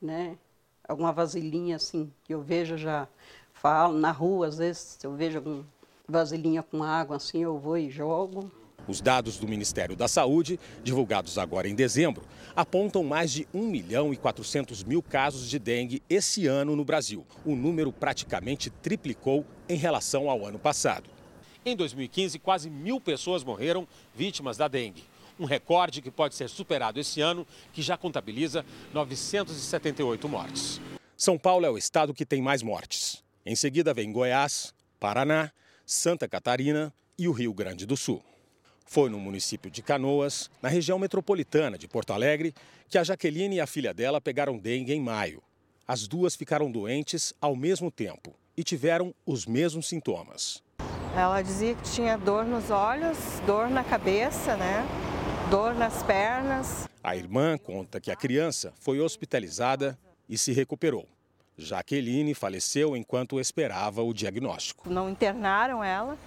né? Alguma vasilhinha assim que eu vejo, já falo, na rua, às vezes, se eu vejo algum vasilhinha com água assim, eu vou e jogo. Os dados do Ministério da Saúde, divulgados agora em dezembro, apontam mais de 1 milhão e 400 mil casos de dengue esse ano no Brasil. O número praticamente triplicou em relação ao ano passado. Em 2015, quase mil pessoas morreram vítimas da dengue. Um recorde que pode ser superado esse ano, que já contabiliza 978 mortes. São Paulo é o estado que tem mais mortes. Em seguida vem Goiás, Paraná, Santa Catarina e o Rio Grande do Sul. Foi no município de Canoas, na região metropolitana de Porto Alegre, que a Jaqueline e a filha dela pegaram dengue em maio. As duas ficaram doentes ao mesmo tempo e tiveram os mesmos sintomas. Ela dizia que tinha dor nos olhos, dor na cabeça, né? Dor nas pernas. A irmã conta que a criança foi hospitalizada e se recuperou. Jaqueline faleceu enquanto esperava o diagnóstico. Não internaram ela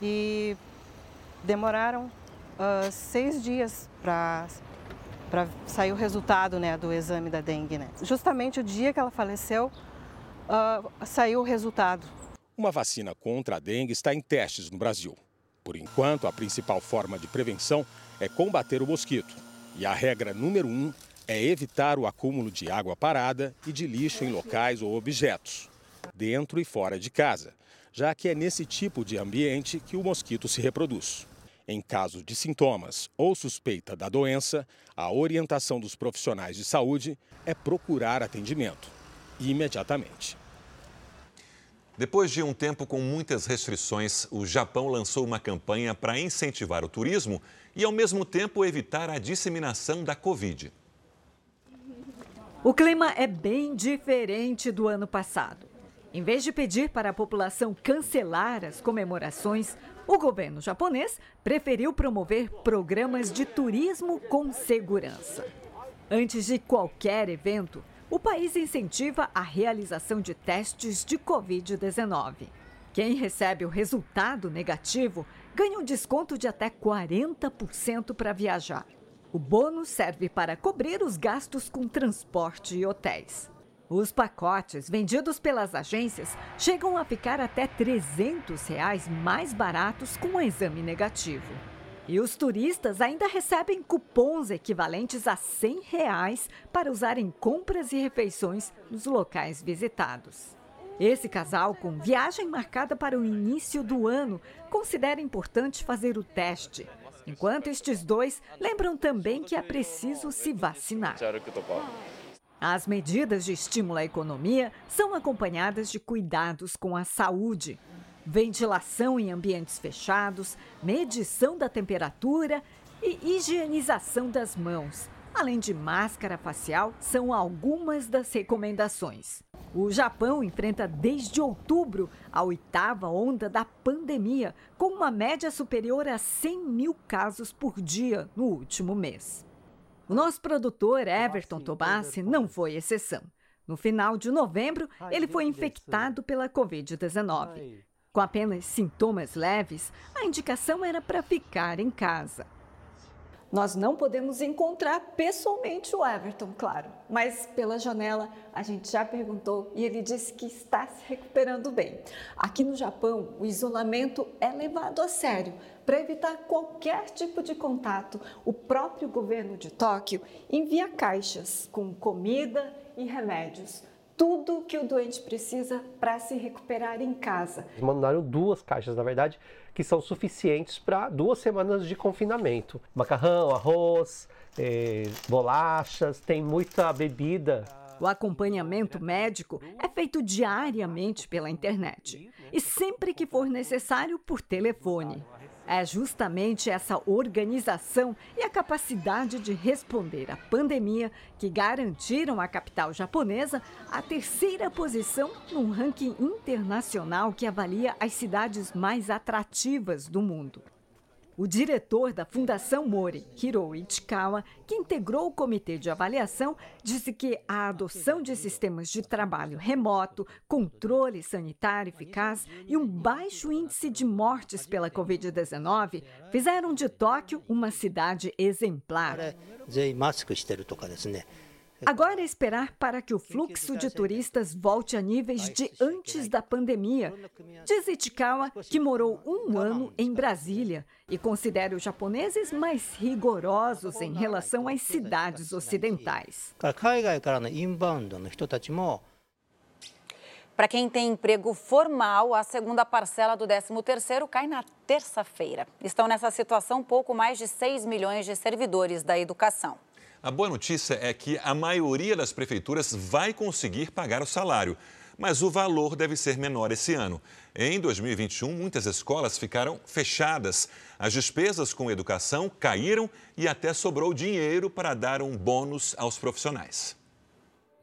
e demoraram uh, seis dias para sair o resultado né, do exame da dengue. Né? Justamente o dia que ela faleceu, uh, saiu o resultado. Uma vacina contra a dengue está em testes no Brasil. Por enquanto, a principal forma de prevenção é combater o mosquito. E a regra número um é evitar o acúmulo de água parada e de lixo em locais ou objetos, dentro e fora de casa, já que é nesse tipo de ambiente que o mosquito se reproduz. Em caso de sintomas ou suspeita da doença, a orientação dos profissionais de saúde é procurar atendimento imediatamente. Depois de um tempo com muitas restrições, o Japão lançou uma campanha para incentivar o turismo e, ao mesmo tempo, evitar a disseminação da Covid. O clima é bem diferente do ano passado. Em vez de pedir para a população cancelar as comemorações, o governo japonês preferiu promover programas de turismo com segurança. Antes de qualquer evento, o país incentiva a realização de testes de Covid-19. Quem recebe o resultado negativo ganha um desconto de até 40% para viajar. O bônus serve para cobrir os gastos com transporte e hotéis. Os pacotes vendidos pelas agências chegam a ficar até 300 reais mais baratos com o exame negativo. E os turistas ainda recebem cupons equivalentes a 100 reais para usar em compras e refeições nos locais visitados. Esse casal, com viagem marcada para o início do ano, considera importante fazer o teste Enquanto estes dois lembram também que é preciso se vacinar. As medidas de estímulo à economia são acompanhadas de cuidados com a saúde. Ventilação em ambientes fechados, medição da temperatura e higienização das mãos, além de máscara facial, são algumas das recomendações. O Japão enfrenta desde outubro a oitava onda da pandemia, com uma média superior a 100 mil casos por dia no último mês. O nosso produtor Everton Tobassi não foi exceção. No final de novembro, ele foi infectado pela Covid-19. Com apenas sintomas leves, a indicação era para ficar em casa. Nós não podemos encontrar pessoalmente o Everton, claro, mas pela janela a gente já perguntou e ele disse que está se recuperando bem. Aqui no Japão, o isolamento é levado a sério. Para evitar qualquer tipo de contato, o próprio governo de Tóquio envia caixas com comida e remédios tudo que o doente precisa para se recuperar em casa. Mandaram duas caixas, na verdade, que são suficientes para duas semanas de confinamento. Macarrão, arroz, eh, bolachas, tem muita bebida. O acompanhamento médico é feito diariamente pela internet e sempre que for necessário por telefone. É justamente essa organização e a capacidade de responder à pandemia que garantiram à capital japonesa a terceira posição num ranking internacional que avalia as cidades mais atrativas do mundo. O diretor da Fundação Mori, Hiro Ichikawa, que integrou o comitê de avaliação, disse que a adoção de sistemas de trabalho remoto, controle sanitário eficaz e um baixo índice de mortes pela Covid-19 fizeram de Tóquio uma cidade exemplar. Agora é esperar para que o fluxo de turistas volte a níveis de antes da pandemia. Diz Ichikawa, que morou um ano em Brasília e considera os japoneses mais rigorosos em relação às cidades ocidentais. Para quem tem emprego formal, a segunda parcela do 13º cai na terça-feira. Estão nessa situação pouco mais de 6 milhões de servidores da educação. A boa notícia é que a maioria das prefeituras vai conseguir pagar o salário, mas o valor deve ser menor esse ano. Em 2021, muitas escolas ficaram fechadas. As despesas com educação caíram e até sobrou dinheiro para dar um bônus aos profissionais.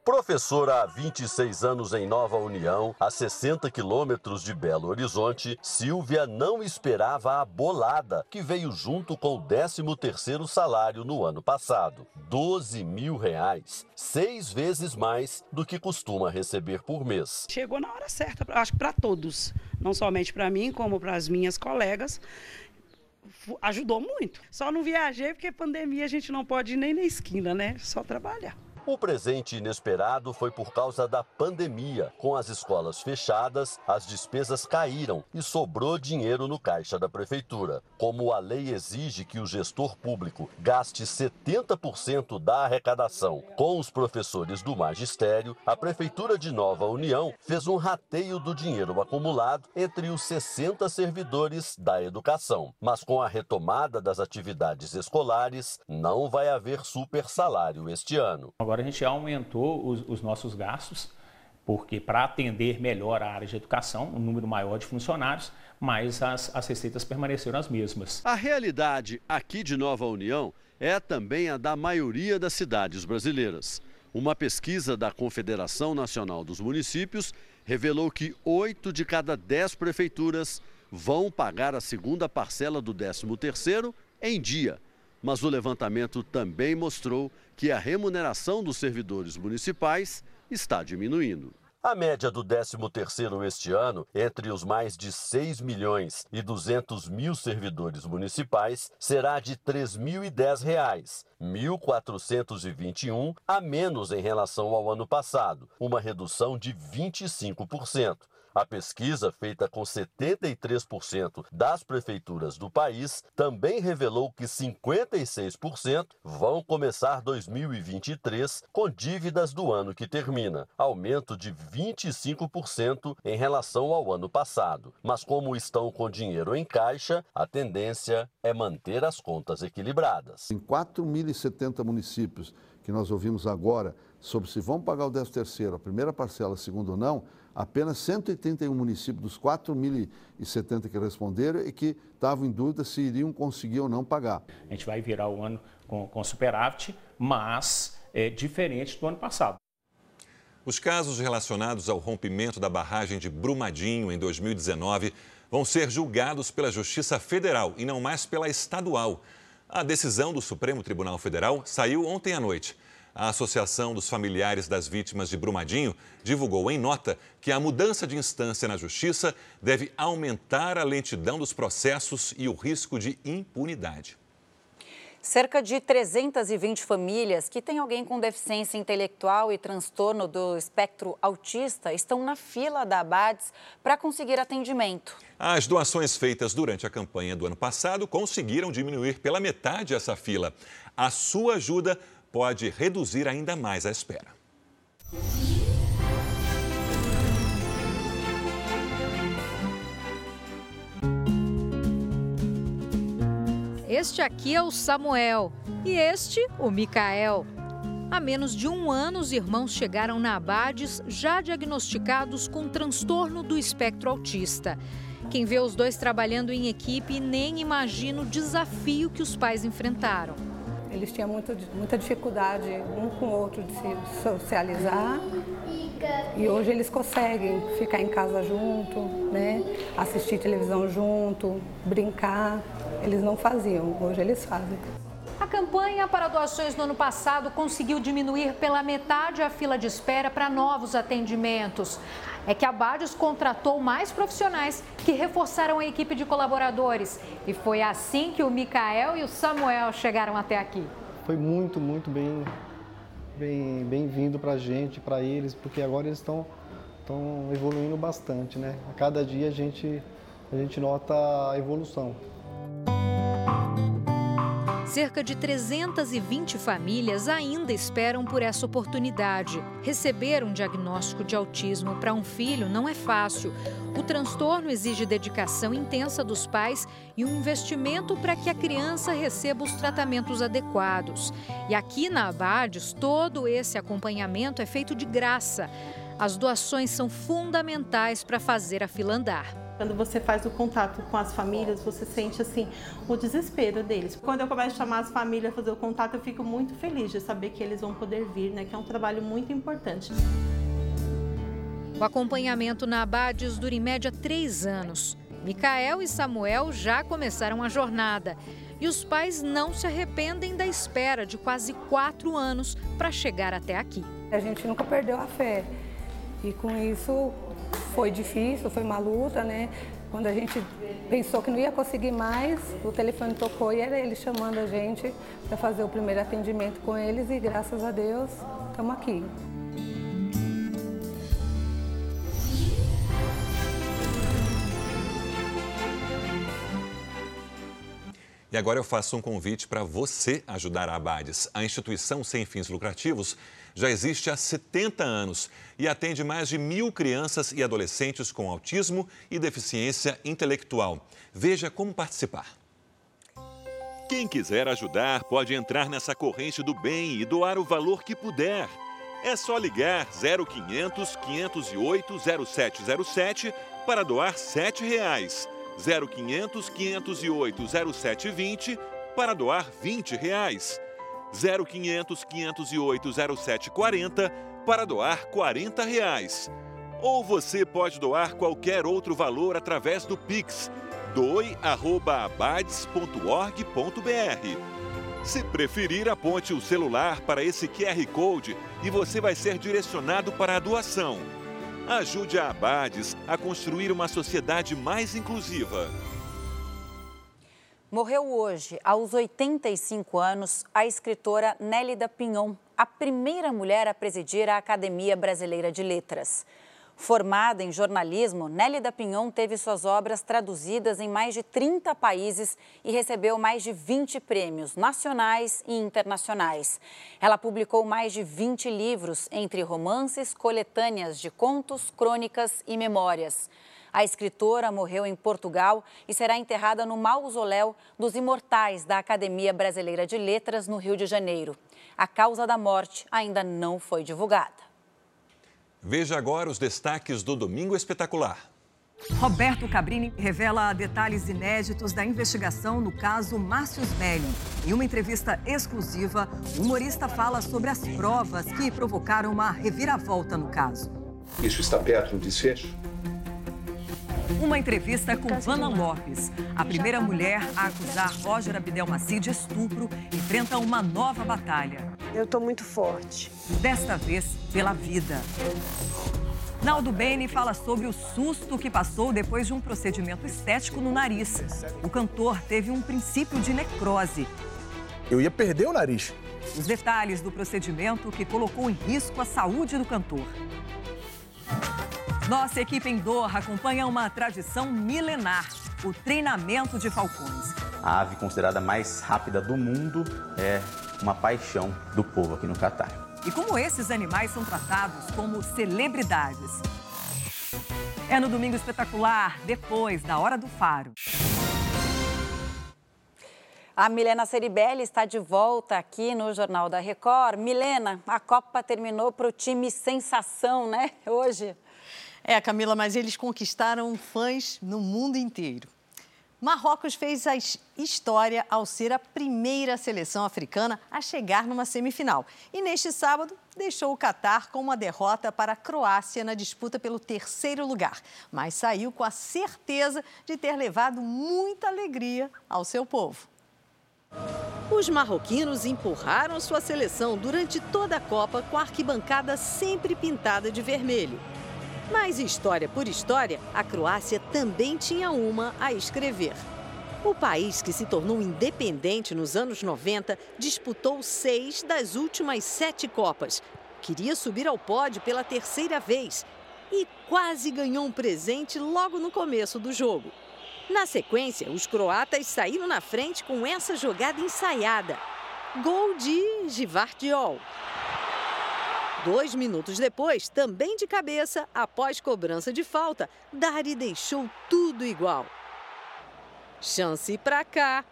Professora há 26 anos em Nova União, a 60 quilômetros de Belo Horizonte, Silvia não esperava a bolada, que veio junto com o 13º salário no ano passado. 12 mil reais, seis vezes mais do que costuma receber por mês. Chegou na hora certa, acho que para todos, não somente para mim, como para as minhas colegas ajudou muito. Só não viajei porque pandemia a gente não pode ir nem na esquina, né? Só trabalhar. O presente inesperado foi por causa da pandemia. Com as escolas fechadas, as despesas caíram e sobrou dinheiro no caixa da prefeitura. Como a lei exige que o gestor público gaste 70% da arrecadação com os professores do magistério, a prefeitura de Nova União fez um rateio do dinheiro acumulado entre os 60 servidores da educação. Mas com a retomada das atividades escolares, não vai haver super salário este ano. Agora a gente aumentou os, os nossos gastos, porque para atender melhor a área de educação, um número maior de funcionários, mas as, as receitas permaneceram as mesmas. A realidade aqui de Nova União é também a da maioria das cidades brasileiras. Uma pesquisa da Confederação Nacional dos Municípios revelou que oito de cada dez prefeituras vão pagar a segunda parcela do 13º em dia. Mas o levantamento também mostrou que a remuneração dos servidores municipais está diminuindo. A média do 13º este ano, entre os mais de 6 milhões e 200 mil servidores municipais, será de R$ 3.010, 1.421 a menos em relação ao ano passado, uma redução de 25%. A pesquisa, feita com 73% das prefeituras do país, também revelou que 56% vão começar 2023 com dívidas do ano que termina, aumento de 25% em relação ao ano passado. Mas como estão com dinheiro em caixa, a tendência é manter as contas equilibradas. Em 4.070 municípios que nós ouvimos agora sobre se vão pagar o 13 terceiro, a primeira parcela, a segunda ou não, apenas 181 municípios dos 4.070 que responderam e que estavam em dúvida se iriam conseguir ou não pagar. A gente vai virar o ano com, com superávit, mas é diferente do ano passado. Os casos relacionados ao rompimento da barragem de Brumadinho em 2019 vão ser julgados pela Justiça Federal e não mais pela estadual. A decisão do Supremo Tribunal Federal saiu ontem à noite. A Associação dos Familiares das Vítimas de Brumadinho divulgou em nota que a mudança de instância na Justiça deve aumentar a lentidão dos processos e o risco de impunidade. Cerca de 320 famílias que têm alguém com deficiência intelectual e transtorno do espectro autista estão na fila da Abades para conseguir atendimento. As doações feitas durante a campanha do ano passado conseguiram diminuir pela metade essa fila. A sua ajuda pode reduzir ainda mais a espera. Este aqui é o Samuel e este o Micael. Há menos de um ano, os irmãos chegaram na Abades já diagnosticados com transtorno do espectro autista. Quem vê os dois trabalhando em equipe nem imagina o desafio que os pais enfrentaram. Eles tinham muito, muita dificuldade um com o outro de se socializar e hoje eles conseguem ficar em casa junto, né? assistir televisão junto, brincar. Eles não faziam, hoje eles fazem. A campanha para doações no ano passado conseguiu diminuir pela metade a fila de espera para novos atendimentos. É que a Badios contratou mais profissionais que reforçaram a equipe de colaboradores. E foi assim que o Micael e o Samuel chegaram até aqui. Foi muito, muito bem bem bem-vindo para a gente, para eles, porque agora eles estão estão evoluindo bastante, né? A cada dia a gente a gente nota a evolução. Cerca de 320 famílias ainda esperam por essa oportunidade. Receber um diagnóstico de autismo para um filho não é fácil. O transtorno exige dedicação intensa dos pais e um investimento para que a criança receba os tratamentos adequados. E aqui na Abades, todo esse acompanhamento é feito de graça. As doações são fundamentais para fazer a fila andar. Quando você faz o contato com as famílias, você sente assim o desespero deles. Quando eu começo a chamar as famílias a fazer o contato, eu fico muito feliz de saber que eles vão poder vir, né? Que é um trabalho muito importante. O acompanhamento na Abades dura em média três anos. Micael e Samuel já começaram a jornada. E os pais não se arrependem da espera de quase quatro anos para chegar até aqui. A gente nunca perdeu a fé. E com isso foi difícil, foi uma luta, né? Quando a gente pensou que não ia conseguir mais, o telefone tocou e era ele chamando a gente para fazer o primeiro atendimento com eles e graças a Deus estamos aqui. E agora eu faço um convite para você ajudar a Abades. A instituição sem fins lucrativos já existe há 70 anos e atende mais de mil crianças e adolescentes com autismo e deficiência intelectual. Veja como participar. Quem quiser ajudar pode entrar nessa corrente do bem e doar o valor que puder. É só ligar 0500 508 0707 para doar 7 reais. 0500 508 0720 para doar 20 reais. 0500 508 0740 para doar 40 reais. Ou você pode doar qualquer outro valor através do Pix doe@abades.org.br. Se preferir, aponte o celular para esse QR Code e você vai ser direcionado para a doação. Ajude a Abades a construir uma sociedade mais inclusiva. Morreu hoje, aos 85 anos, a escritora Nélida Pinhon, a primeira mulher a presidir a Academia Brasileira de Letras. Formada em jornalismo, Nélida Pinhon teve suas obras traduzidas em mais de 30 países e recebeu mais de 20 prêmios nacionais e internacionais. Ela publicou mais de 20 livros, entre romances, coletâneas de contos, crônicas e memórias. A escritora morreu em Portugal e será enterrada no mausoléu dos imortais da Academia Brasileira de Letras, no Rio de Janeiro. A causa da morte ainda não foi divulgada. Veja agora os destaques do Domingo Espetacular. Roberto Cabrini revela detalhes inéditos da investigação no caso Márcio Smelling. Em uma entrevista exclusiva, o humorista fala sobre as provas que provocaram uma reviravolta no caso. Isso está perto do desfecho? Uma entrevista com Vanna Lopes. A primeira mulher a acusar Roger Abdelmaci de estupro enfrenta uma nova batalha. Eu estou muito forte. Desta vez, pela vida. Naldo Bene fala sobre o susto que passou depois de um procedimento estético no nariz. O cantor teve um princípio de necrose. Eu ia perder o nariz. Os detalhes do procedimento que colocou em risco a saúde do cantor. Nossa equipe em Doha acompanha uma tradição milenar: o treinamento de falcões. A ave considerada mais rápida do mundo é uma paixão do povo aqui no Catar e como esses animais são tratados como celebridades. É no Domingo Espetacular, depois da Hora do Faro. A Milena Ceribelli está de volta aqui no Jornal da Record. Milena, a Copa terminou para o time sensação, né? Hoje. É, Camila, mas eles conquistaram fãs no mundo inteiro. Marrocos fez a história ao ser a primeira seleção africana a chegar numa semifinal. E neste sábado, deixou o Catar com uma derrota para a Croácia na disputa pelo terceiro lugar. Mas saiu com a certeza de ter levado muita alegria ao seu povo. Os marroquinos empurraram sua seleção durante toda a Copa com a arquibancada sempre pintada de vermelho. Mas história por história, a Croácia também tinha uma a escrever. O país, que se tornou independente nos anos 90, disputou seis das últimas sete Copas. Queria subir ao pódio pela terceira vez e quase ganhou um presente logo no começo do jogo. Na sequência, os croatas saíram na frente com essa jogada ensaiada. Gol de Givardiol. Dois minutos depois, também de cabeça, após cobrança de falta, Dari deixou tudo igual. Chance para cá,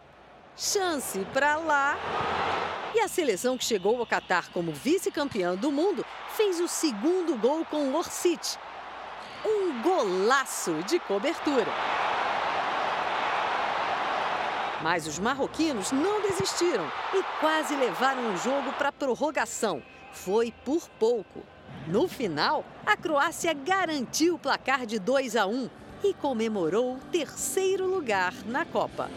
chance para lá. E a seleção que chegou ao Catar como vice-campeã do mundo fez o segundo gol com o Orsic. Um golaço de cobertura. Mas os marroquinos não desistiram e quase levaram o jogo para prorrogação foi por pouco. No final, a Croácia garantiu o placar de 2 a 1 e comemorou o terceiro lugar na Copa.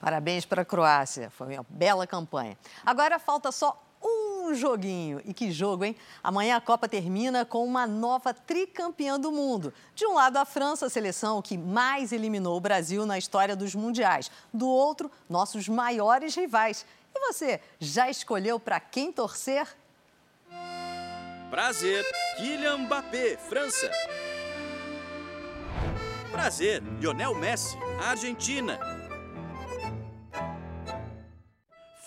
Parabéns para a Croácia, foi uma bela campanha. Agora falta só um joguinho. E que jogo, hein? Amanhã a Copa termina com uma nova tricampeã do mundo. De um lado, a França, a seleção que mais eliminou o Brasil na história dos mundiais. Do outro, nossos maiores rivais, e você, já escolheu para quem torcer? Prazer, Kylian Mbappé, França. Prazer, Lionel Messi, Argentina.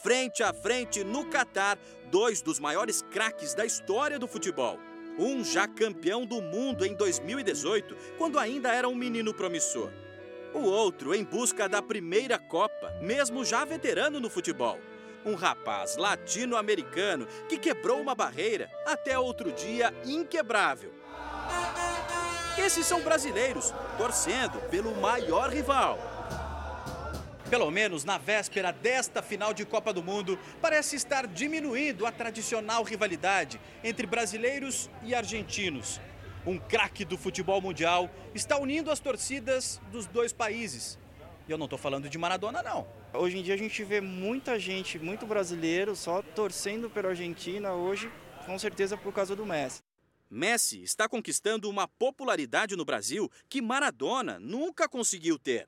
Frente a frente no Catar, dois dos maiores craques da história do futebol. Um já campeão do mundo em 2018, quando ainda era um menino promissor. O outro em busca da primeira Copa, mesmo já veterano no futebol um rapaz latino-americano que quebrou uma barreira até outro dia inquebrável. Esses são brasileiros, torcendo pelo maior rival. Pelo menos na véspera desta final de Copa do Mundo, parece estar diminuindo a tradicional rivalidade entre brasileiros e argentinos. Um craque do futebol mundial está unindo as torcidas dos dois países. E eu não estou falando de Maradona, não. Hoje em dia a gente vê muita gente, muito brasileiro, só torcendo pela Argentina hoje, com certeza por causa do Messi. Messi está conquistando uma popularidade no Brasil que Maradona nunca conseguiu ter.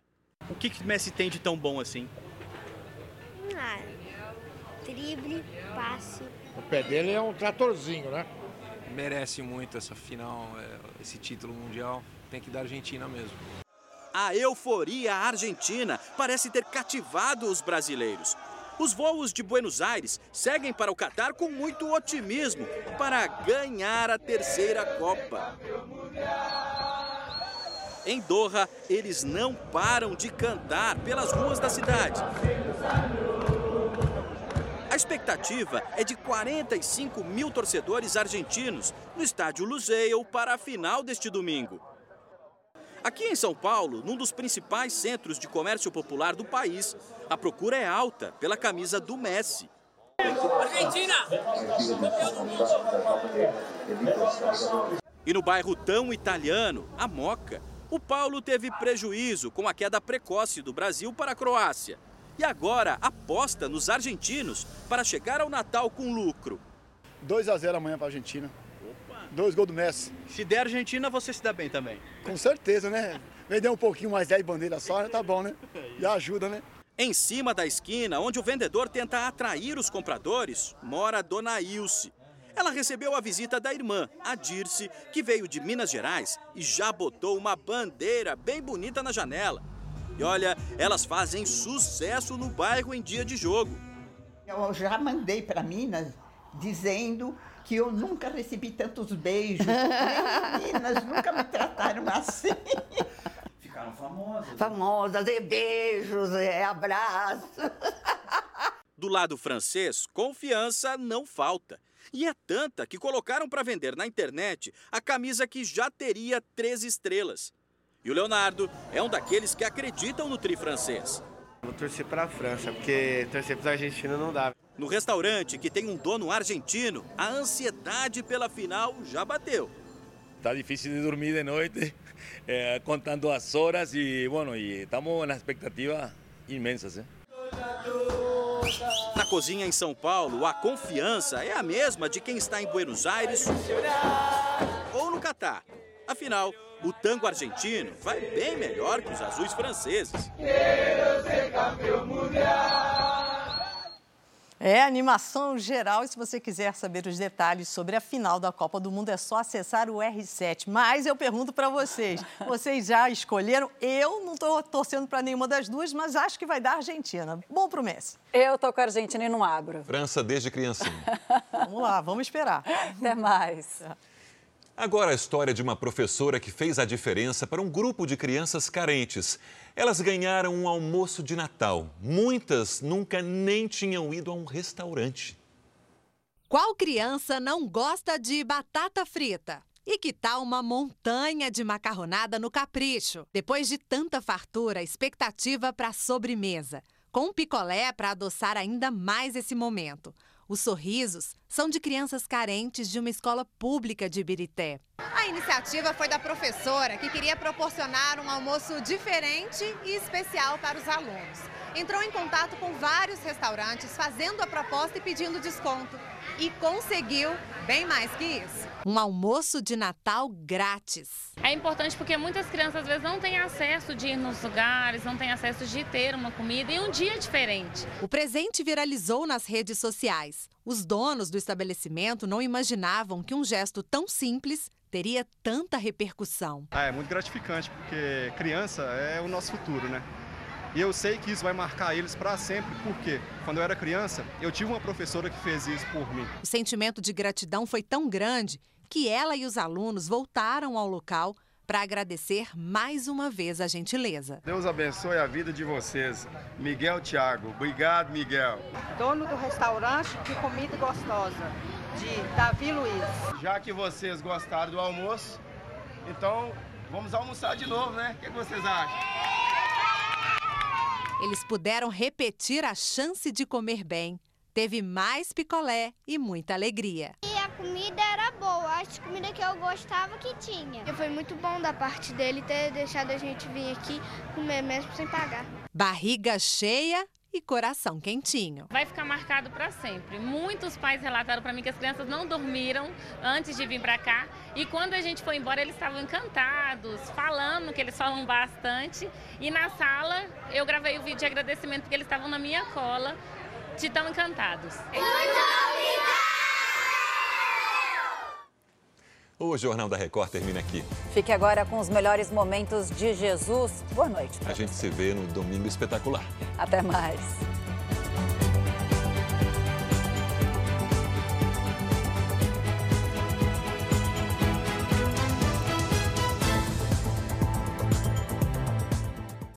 O que, que Messi tem de tão bom assim? Ah, drible, passe. O pé dele é um tratorzinho, né? Merece muito essa final, é, esse título mundial. Tem que dar Argentina mesmo. A euforia argentina parece ter cativado os brasileiros. Os voos de Buenos Aires seguem para o Catar com muito otimismo para ganhar a terceira Copa. Em Doha, eles não param de cantar pelas ruas da cidade. A expectativa é de 45 mil torcedores argentinos no estádio Luseio para a final deste domingo. Aqui em São Paulo, num dos principais centros de comércio popular do país, a procura é alta pela camisa do Messi. Argentina! E no bairro tão italiano, a Moca, o Paulo teve prejuízo com a queda precoce do Brasil para a Croácia. E agora aposta nos argentinos para chegar ao Natal com lucro. 2 a 0 amanhã para a Argentina. Dois gols do Messi. Se der Argentina, você se dá bem também. Com certeza, né? Vender um pouquinho mais 10 bandeiras só, tá bom, né? Já ajuda, né? Em cima da esquina, onde o vendedor tenta atrair os compradores, mora a dona Ilse. Ela recebeu a visita da irmã, a Dirce, que veio de Minas Gerais e já botou uma bandeira bem bonita na janela. E olha, elas fazem sucesso no bairro em dia de jogo. Eu já mandei para Minas dizendo que eu nunca recebi tantos beijos. Nem Minas nunca me trataram assim. Ficaram famosas. Famosas, é beijos, é abraço. Do lado francês, confiança não falta. E é tanta que colocaram para vender na internet a camisa que já teria três estrelas. E o Leonardo é um daqueles que acreditam no tri francês. Vou torcer para a França, porque torcer para os argentinos não dá. No restaurante que tem um dono argentino, a ansiedade pela final já bateu. Está difícil de dormir de noite, eh, contando as horas e, bueno, e estamos na expectativa imensas. Eh? Na cozinha em São Paulo, a confiança é a mesma de quem está em Buenos Aires ou no Catar. Afinal, o tango argentino vai bem melhor que os azuis franceses. É animação geral e se você quiser saber os detalhes sobre a final da Copa do Mundo é só acessar o R7. Mas eu pergunto para vocês, vocês já escolheram? Eu não estou torcendo para nenhuma das duas, mas acho que vai dar Argentina. Bom pro Messi. Eu tô com a Argentina e não abro. França desde criancinha. vamos lá, vamos esperar. Até mais. Agora a história de uma professora que fez a diferença para um grupo de crianças carentes. Elas ganharam um almoço de Natal. Muitas nunca nem tinham ido a um restaurante. Qual criança não gosta de batata frita? E que tal uma montanha de macarronada no capricho? Depois de tanta fartura, expectativa para a sobremesa. Com um picolé para adoçar ainda mais esse momento. Os sorrisos são de crianças carentes de uma escola pública de Ibirité. A iniciativa foi da professora, que queria proporcionar um almoço diferente e especial para os alunos. Entrou em contato com vários restaurantes, fazendo a proposta e pedindo desconto. E conseguiu bem mais que isso. Um almoço de Natal grátis. É importante porque muitas crianças às vezes não têm acesso de ir nos lugares, não têm acesso de ter uma comida em um dia diferente. O presente viralizou nas redes sociais. Os donos do estabelecimento não imaginavam que um gesto tão simples teria tanta repercussão. Ah, é muito gratificante porque criança é o nosso futuro, né? E eu sei que isso vai marcar eles para sempre, porque quando eu era criança, eu tive uma professora que fez isso por mim. O sentimento de gratidão foi tão grande que ela e os alunos voltaram ao local para agradecer mais uma vez a gentileza. Deus abençoe a vida de vocês. Miguel Thiago. Obrigado, Miguel. Dono do restaurante de comida gostosa, de Davi Luiz. Já que vocês gostaram do almoço, então vamos almoçar de novo, né? O que vocês acham? Eles puderam repetir a chance de comer bem. Teve mais picolé e muita alegria. E a comida era boa, a comida que eu gostava que tinha. E foi muito bom da parte dele ter deixado a gente vir aqui comer mesmo sem pagar. Barriga cheia e coração quentinho. Vai ficar marcado para sempre. Muitos pais relataram para mim que as crianças não dormiram antes de vir para cá e quando a gente foi embora eles estavam encantados, falando que eles falam bastante e na sala eu gravei o vídeo de agradecimento porque eles estavam na minha cola de tão encantados. O Jornal da Record termina aqui. Fique agora com os melhores momentos de Jesus. Boa noite. A gente se vê no Domingo Espetacular. Até mais.